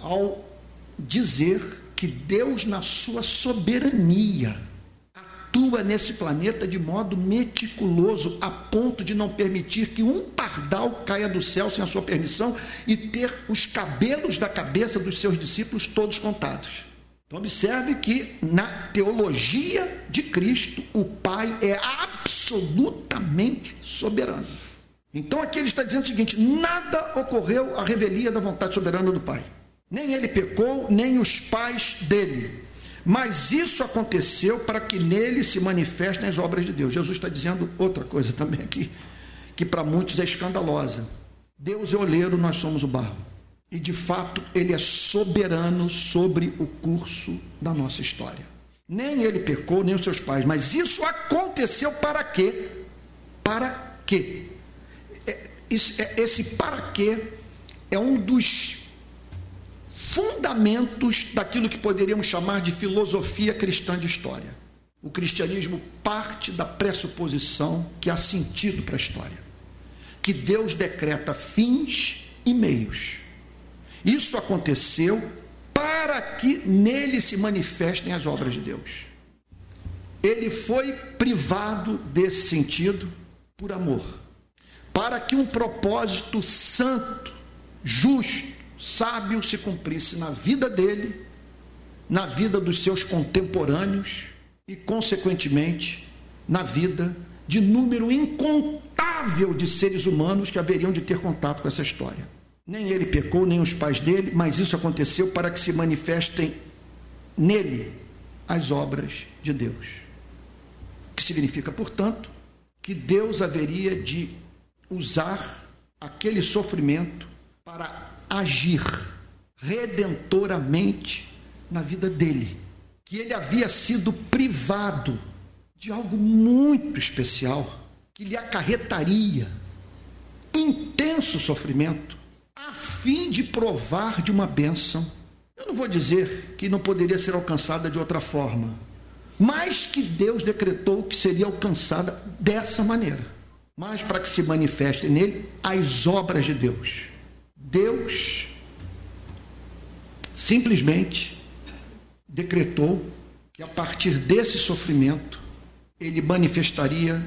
ao dizer que Deus, na sua soberania, atua nesse planeta de modo meticuloso, a ponto de não permitir que um pardal caia do céu sem a sua permissão e ter os cabelos da cabeça dos seus discípulos todos contados. Então, observe que na teologia de Cristo, o Pai é absolutamente soberano. Então, aqui ele está dizendo o seguinte: nada ocorreu à revelia da vontade soberana do Pai. Nem ele pecou, nem os pais dele. Mas isso aconteceu para que nele se manifestem as obras de Deus. Jesus está dizendo outra coisa também aqui, que para muitos é escandalosa. Deus é oleiro, nós somos o barro. E de fato, ele é soberano sobre o curso da nossa história. Nem ele pecou, nem os seus pais, mas isso aconteceu para quê? Para quê? É, é, esse para quê é um dos fundamentos daquilo que poderíamos chamar de filosofia cristã de história. O cristianismo parte da pressuposição que há sentido para a história, que Deus decreta fins e meios. Isso aconteceu para que nele se manifestem as obras de Deus. Ele foi privado desse sentido por amor, para que um propósito santo, justo, sábio se cumprisse na vida dele, na vida dos seus contemporâneos e, consequentemente, na vida de número incontável de seres humanos que haveriam de ter contato com essa história. Nem ele pecou, nem os pais dele, mas isso aconteceu para que se manifestem nele as obras de Deus. Que significa, portanto, que Deus haveria de usar aquele sofrimento para agir redentoramente na vida dele, que ele havia sido privado de algo muito especial, que lhe acarretaria intenso sofrimento, fim de provar de uma bênção. Eu não vou dizer que não poderia ser alcançada de outra forma, mas que Deus decretou que seria alcançada dessa maneira, mas para que se manifestem nele as obras de Deus. Deus simplesmente decretou que a partir desse sofrimento ele manifestaria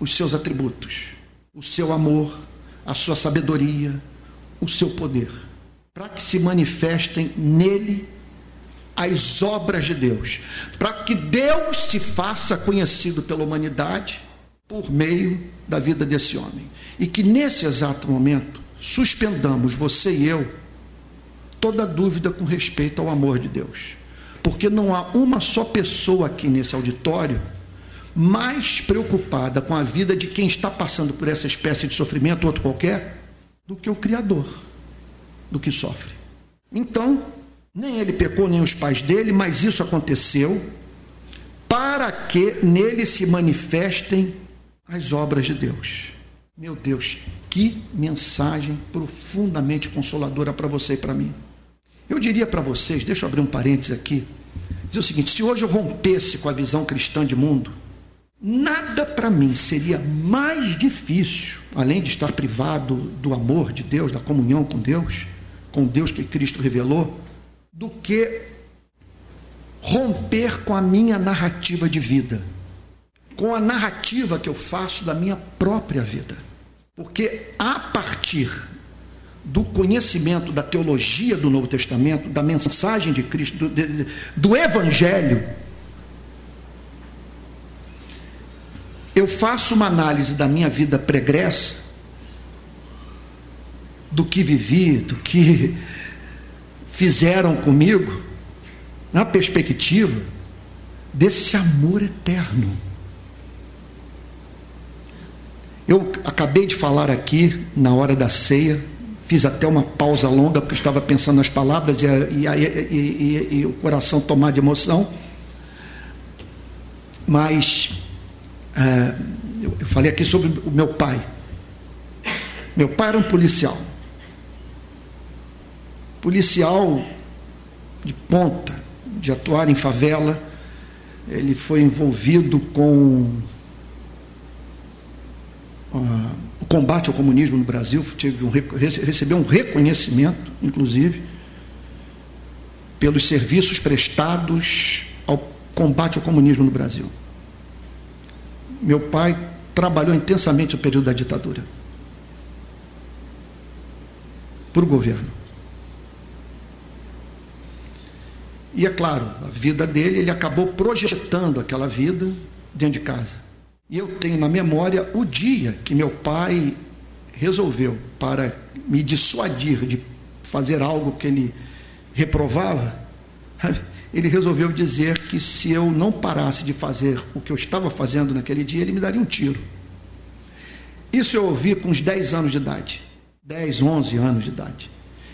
os seus atributos, o seu amor, a sua sabedoria, o seu poder, para que se manifestem nele as obras de Deus, para que Deus se faça conhecido pela humanidade por meio da vida desse homem. E que nesse exato momento suspendamos, você e eu, toda dúvida com respeito ao amor de Deus. Porque não há uma só pessoa aqui nesse auditório mais preocupada com a vida de quem está passando por essa espécie de sofrimento, outro qualquer, do que o Criador, do que sofre. Então, nem ele pecou, nem os pais dele, mas isso aconteceu para que nele se manifestem as obras de Deus. Meu Deus, que mensagem profundamente consoladora para você e para mim. Eu diria para vocês, deixa eu abrir um parênteses aqui, dizer o seguinte: se hoje eu rompesse com a visão cristã de mundo, nada para mim seria mais difícil, além de estar privado do amor de Deus, da comunhão com Deus, com Deus que Cristo revelou, do que romper com a minha narrativa de vida, com a narrativa que eu faço da minha própria vida. Porque a partir do conhecimento da teologia do Novo Testamento, da mensagem de Cristo, do, do Evangelho, eu faço uma análise da minha vida pregressa, do que vivi, do que fizeram comigo, na perspectiva desse amor eterno. Eu acabei de falar aqui na hora da ceia Fiz até uma pausa longa, porque estava pensando nas palavras e, e, e, e o coração tomar de emoção. Mas é, eu, falei aqui sobre o meu pai. Meu pai era um policial. Policial de ponta, de atuar em favela. Ele foi envolvido com. Uh, combate ao comunismo no Brasil teve um, recebeu um reconhecimento, inclusive, pelos serviços prestados ao combate ao comunismo no Brasil. Meu pai trabalhou intensamente no período da ditadura para o governo. E é claro, a vida dele, ele acabou projetando aquela vida dentro de casa. E eu tenho na memória o dia que meu pai resolveu, para me dissuadir de fazer algo que ele reprovava, ele resolveu dizer que se eu não parasse de fazer o que eu estava fazendo naquele dia, ele me daria um tiro. Isso eu ouvi com uns 10 anos de idade. 10, 11 anos de idade.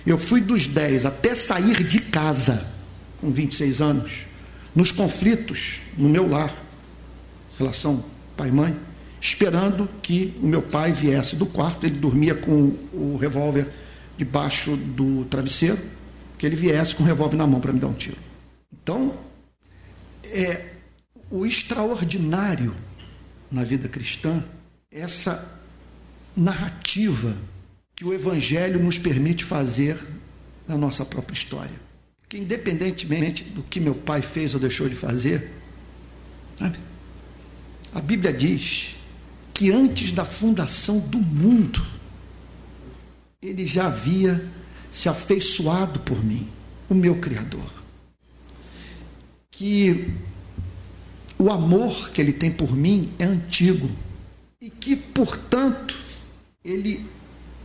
Eu fui dos 10 até sair de casa, com 26 anos, nos conflitos no meu lar, relação pai e mãe, esperando que o meu pai viesse do quarto. Ele dormia com o revólver debaixo do travesseiro, que ele viesse com o revólver na mão para me dar um tiro. Então, é o extraordinário na vida cristã, essa narrativa que o Evangelho nos permite fazer na nossa própria história. Porque, independentemente do que meu pai fez ou deixou de fazer, sabe? A Bíblia diz que antes da fundação do mundo, ele já havia se afeiçoado por mim, o meu Criador. Que o amor que ele tem por mim é antigo e que, portanto, ele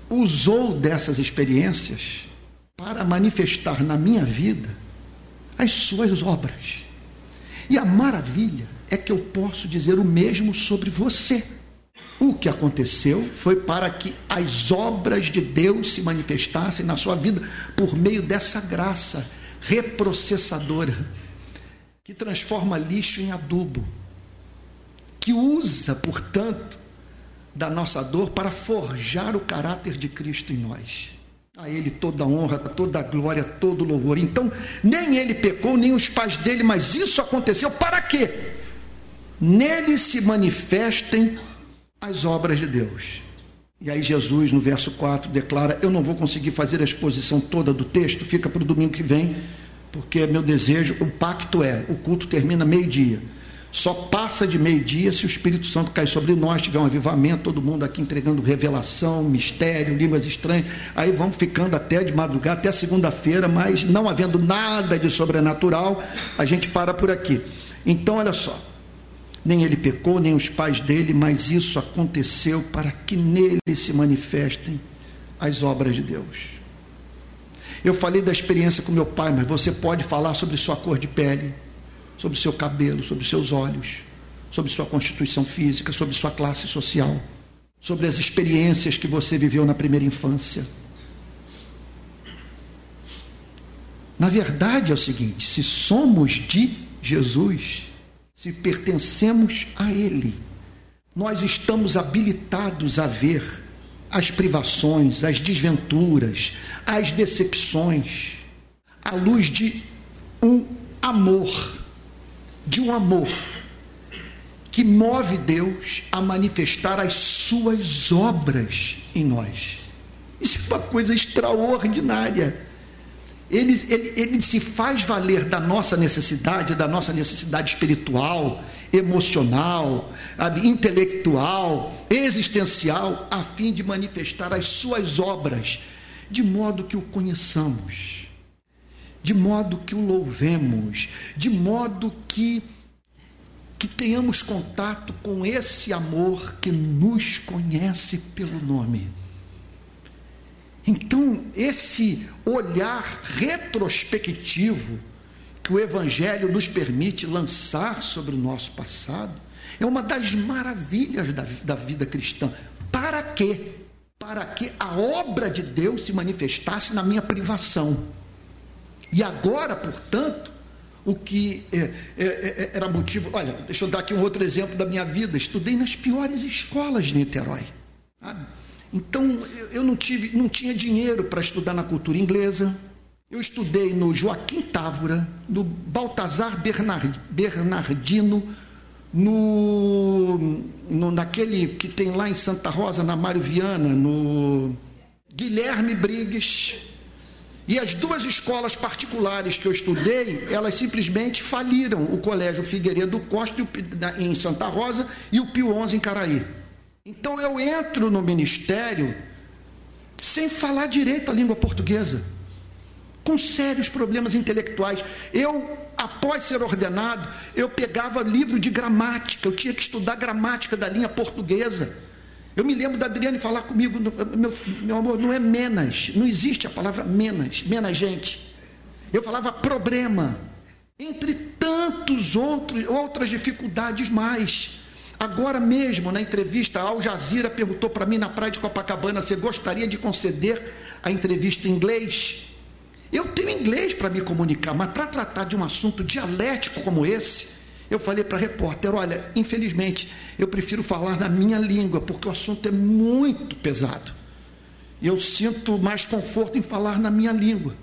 usou dessas experiências para manifestar na minha vida as suas obras. E a maravilha é que eu posso dizer o mesmo sobre você. O que aconteceu foi para que as obras de Deus se manifestassem na sua vida por meio dessa graça reprocessadora, que transforma lixo em adubo, que usa, portanto, da nossa dor para forjar o caráter de Cristo em nós. A Ele toda a honra, toda a glória, todo o louvor. Então, nem ele pecou, nem os pais dele, mas isso aconteceu para quê? Nele se manifestem as obras de Deus. E aí Jesus, no verso 4, declara: Eu não vou conseguir fazer a exposição toda do texto, fica para o domingo que vem, porque meu desejo, o pacto é, o culto termina meio-dia. Só passa de meio-dia se o Espírito Santo cair sobre nós, tiver um avivamento, todo mundo aqui entregando revelação, mistério, línguas estranhas. Aí vamos ficando até de madrugada, até segunda-feira, mas não havendo nada de sobrenatural, a gente para por aqui. Então, olha só. Nem ele pecou, nem os pais dele, mas isso aconteceu para que nele se manifestem as obras de Deus. Eu falei da experiência com meu pai, mas você pode falar sobre sua cor de pele, sobre seu cabelo, sobre seus olhos, sobre sua constituição física, sobre sua classe social, sobre as experiências que você viveu na primeira infância. Na verdade é o seguinte: se somos de Jesus, se pertencemos a Ele, nós estamos habilitados a ver as privações, as desventuras, as decepções, à luz de um amor de um amor que move Deus a manifestar as suas obras em nós. Isso é uma coisa extraordinária. Ele, ele, ele se faz valer da nossa necessidade, da nossa necessidade espiritual, emocional, intelectual, existencial, a fim de manifestar as suas obras, de modo que o conheçamos, de modo que o louvemos, de modo que que tenhamos contato com esse amor que nos conhece pelo nome. Então, esse olhar retrospectivo que o Evangelho nos permite lançar sobre o nosso passado é uma das maravilhas da, da vida cristã. Para quê? Para que a obra de Deus se manifestasse na minha privação. E agora, portanto, o que é, é, é, era motivo. Olha, deixa eu dar aqui um outro exemplo da minha vida. Estudei nas piores escolas de Niterói. Sabe? Então eu não tive, não tinha dinheiro para estudar na cultura inglesa. Eu estudei no Joaquim Távora, no Baltazar Bernard, Bernardino, no, no, naquele que tem lá em Santa Rosa, na Mário Viana, no Guilherme Briggs. E as duas escolas particulares que eu estudei, elas simplesmente faliram o Colégio Figueiredo Costa em Santa Rosa e o Pio XI em Caraí. Então eu entro no ministério sem falar direito a língua portuguesa, com sérios problemas intelectuais. Eu, após ser ordenado, eu pegava livro de gramática, eu tinha que estudar gramática da linha portuguesa. Eu me lembro da Adriane falar comigo, meu, meu amor, não é menos, não existe a palavra menos, menos gente. Eu falava problema, entre tantos outros, outras dificuldades mais. Agora mesmo, na entrevista, a Al Jazeera perguntou para mim na praia de Copacabana: você gostaria de conceder a entrevista em inglês? Eu tenho inglês para me comunicar, mas para tratar de um assunto dialético como esse, eu falei para a repórter: olha, infelizmente, eu prefiro falar na minha língua, porque o assunto é muito pesado. E eu sinto mais conforto em falar na minha língua.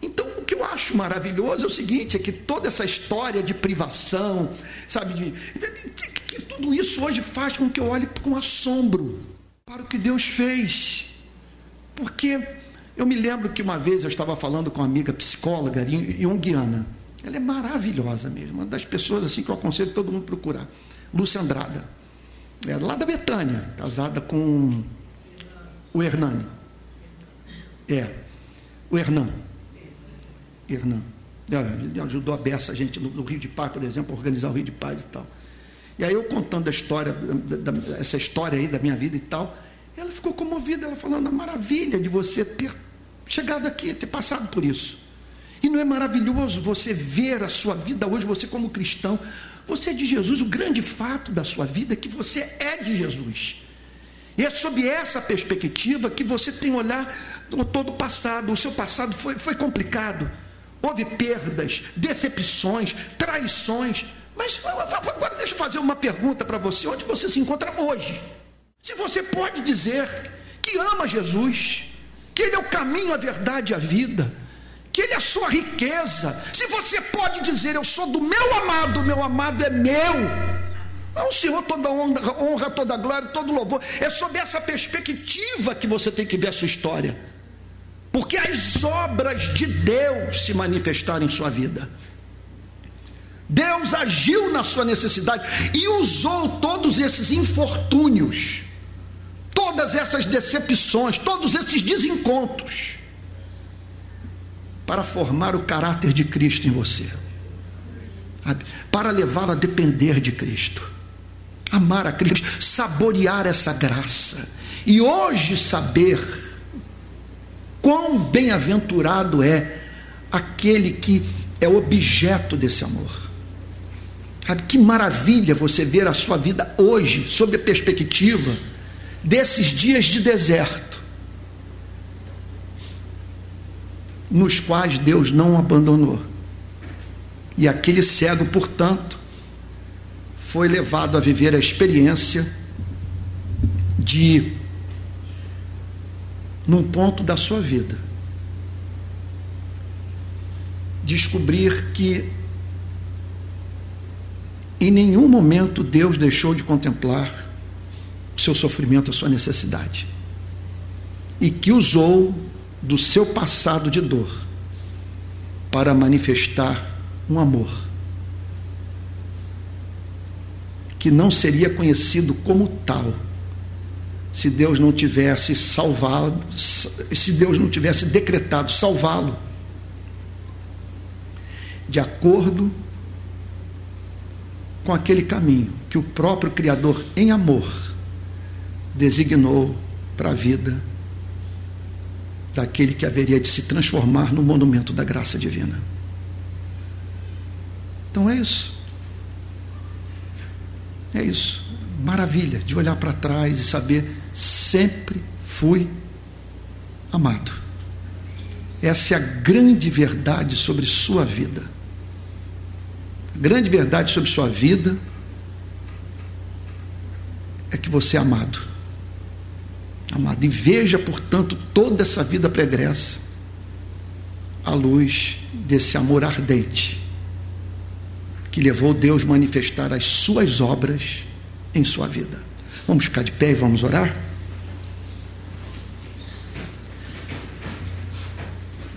Então, o que eu acho maravilhoso é o seguinte: é que toda essa história de privação, sabe, de, tudo isso hoje faz com que eu olhe com assombro para o que Deus fez. Porque eu me lembro que uma vez eu estava falando com uma amiga psicóloga junguiana. Ela é maravilhosa mesmo, uma das pessoas assim que eu aconselho todo mundo procurar. Lúcia Andrada. É lá da Betânia, casada com o Hernani. É, o Hernan. Hernan. Ele ajudou a Bessa, a gente, no, Rio de Paz, por exemplo, a organizar o Rio de Paz e tal. E aí eu contando a história, da, da, essa história aí da minha vida e tal, ela ficou comovida, ela falando a maravilha de você ter chegado aqui, ter passado por isso. E não é maravilhoso você ver a sua vida hoje, você como cristão, você é de Jesus, o grande fato da sua vida é que você é de Jesus. E é sob essa perspectiva que você tem olhar todo o passado. O seu passado foi, foi complicado. Houve perdas, decepções, traições. Mas agora deixa eu fazer uma pergunta para você: onde você se encontra hoje? Se você pode dizer que ama Jesus, que Ele é o caminho, a verdade e a vida, que Ele é a sua riqueza, se você pode dizer eu sou do meu amado, meu amado é meu, ao Senhor toda honra, honra, toda glória, todo louvor, é sob essa perspectiva que você tem que ver a sua história. Porque as obras de Deus se manifestaram em sua vida. Deus agiu na sua necessidade e usou todos esses infortúnios, todas essas decepções, todos esses desencontros, para formar o caráter de Cristo em você, para levá-lo a depender de Cristo, amar a Cristo, saborear essa graça e hoje saber Quão bem-aventurado é aquele que é objeto desse amor. Que maravilha você ver a sua vida hoje sob a perspectiva desses dias de deserto, nos quais Deus não abandonou. E aquele cego, portanto, foi levado a viver a experiência de num ponto da sua vida. Descobrir que em nenhum momento Deus deixou de contemplar seu sofrimento, a sua necessidade. E que usou do seu passado de dor para manifestar um amor que não seria conhecido como tal se Deus não tivesse salvado, se Deus não tivesse decretado salvá-lo de acordo com aquele caminho que o próprio Criador, em amor, designou para a vida daquele que haveria de se transformar no monumento da graça divina. Então é isso. É isso. Maravilha de olhar para trás e saber sempre fui amado. Essa é a grande verdade sobre sua vida. A grande verdade sobre sua vida é que você é amado. Amado. E veja, portanto, toda essa vida pregressa à luz desse amor ardente que levou Deus a manifestar as suas obras em sua vida. Vamos ficar de pé e vamos orar?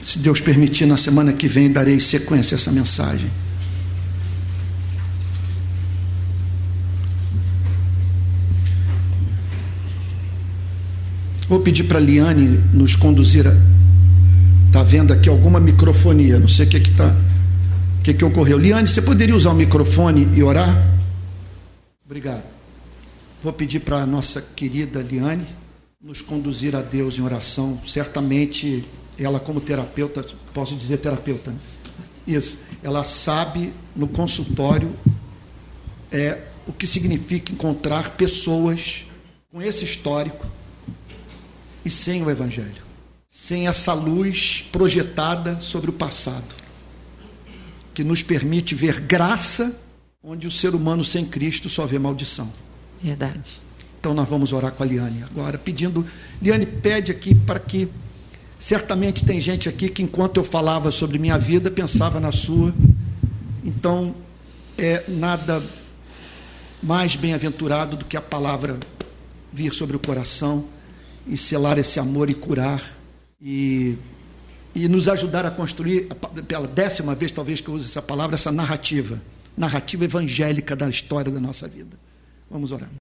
Se Deus permitir, na semana que vem darei sequência a essa mensagem. Vou pedir para a Liane nos conduzir a. Está vendo aqui alguma microfonia, não sei o que que está. O que, que ocorreu? Liane, você poderia usar o microfone e orar? Obrigado. Vou pedir para a nossa querida Liane nos conduzir a Deus em oração. Certamente, ela, como terapeuta, posso dizer terapeuta, né? Isso. Ela sabe no consultório é, o que significa encontrar pessoas com esse histórico e sem o Evangelho, sem essa luz projetada sobre o passado, que nos permite ver graça onde o ser humano sem Cristo só vê maldição. Verdade. Então nós vamos orar com a Liane agora, pedindo. Liane, pede aqui para que. Certamente tem gente aqui que, enquanto eu falava sobre minha vida, pensava na sua. Então, é nada mais bem-aventurado do que a palavra vir sobre o coração e selar esse amor e curar e, e nos ajudar a construir, pela décima vez talvez que eu use essa palavra, essa narrativa, narrativa evangélica da história da nossa vida. Vamos orar.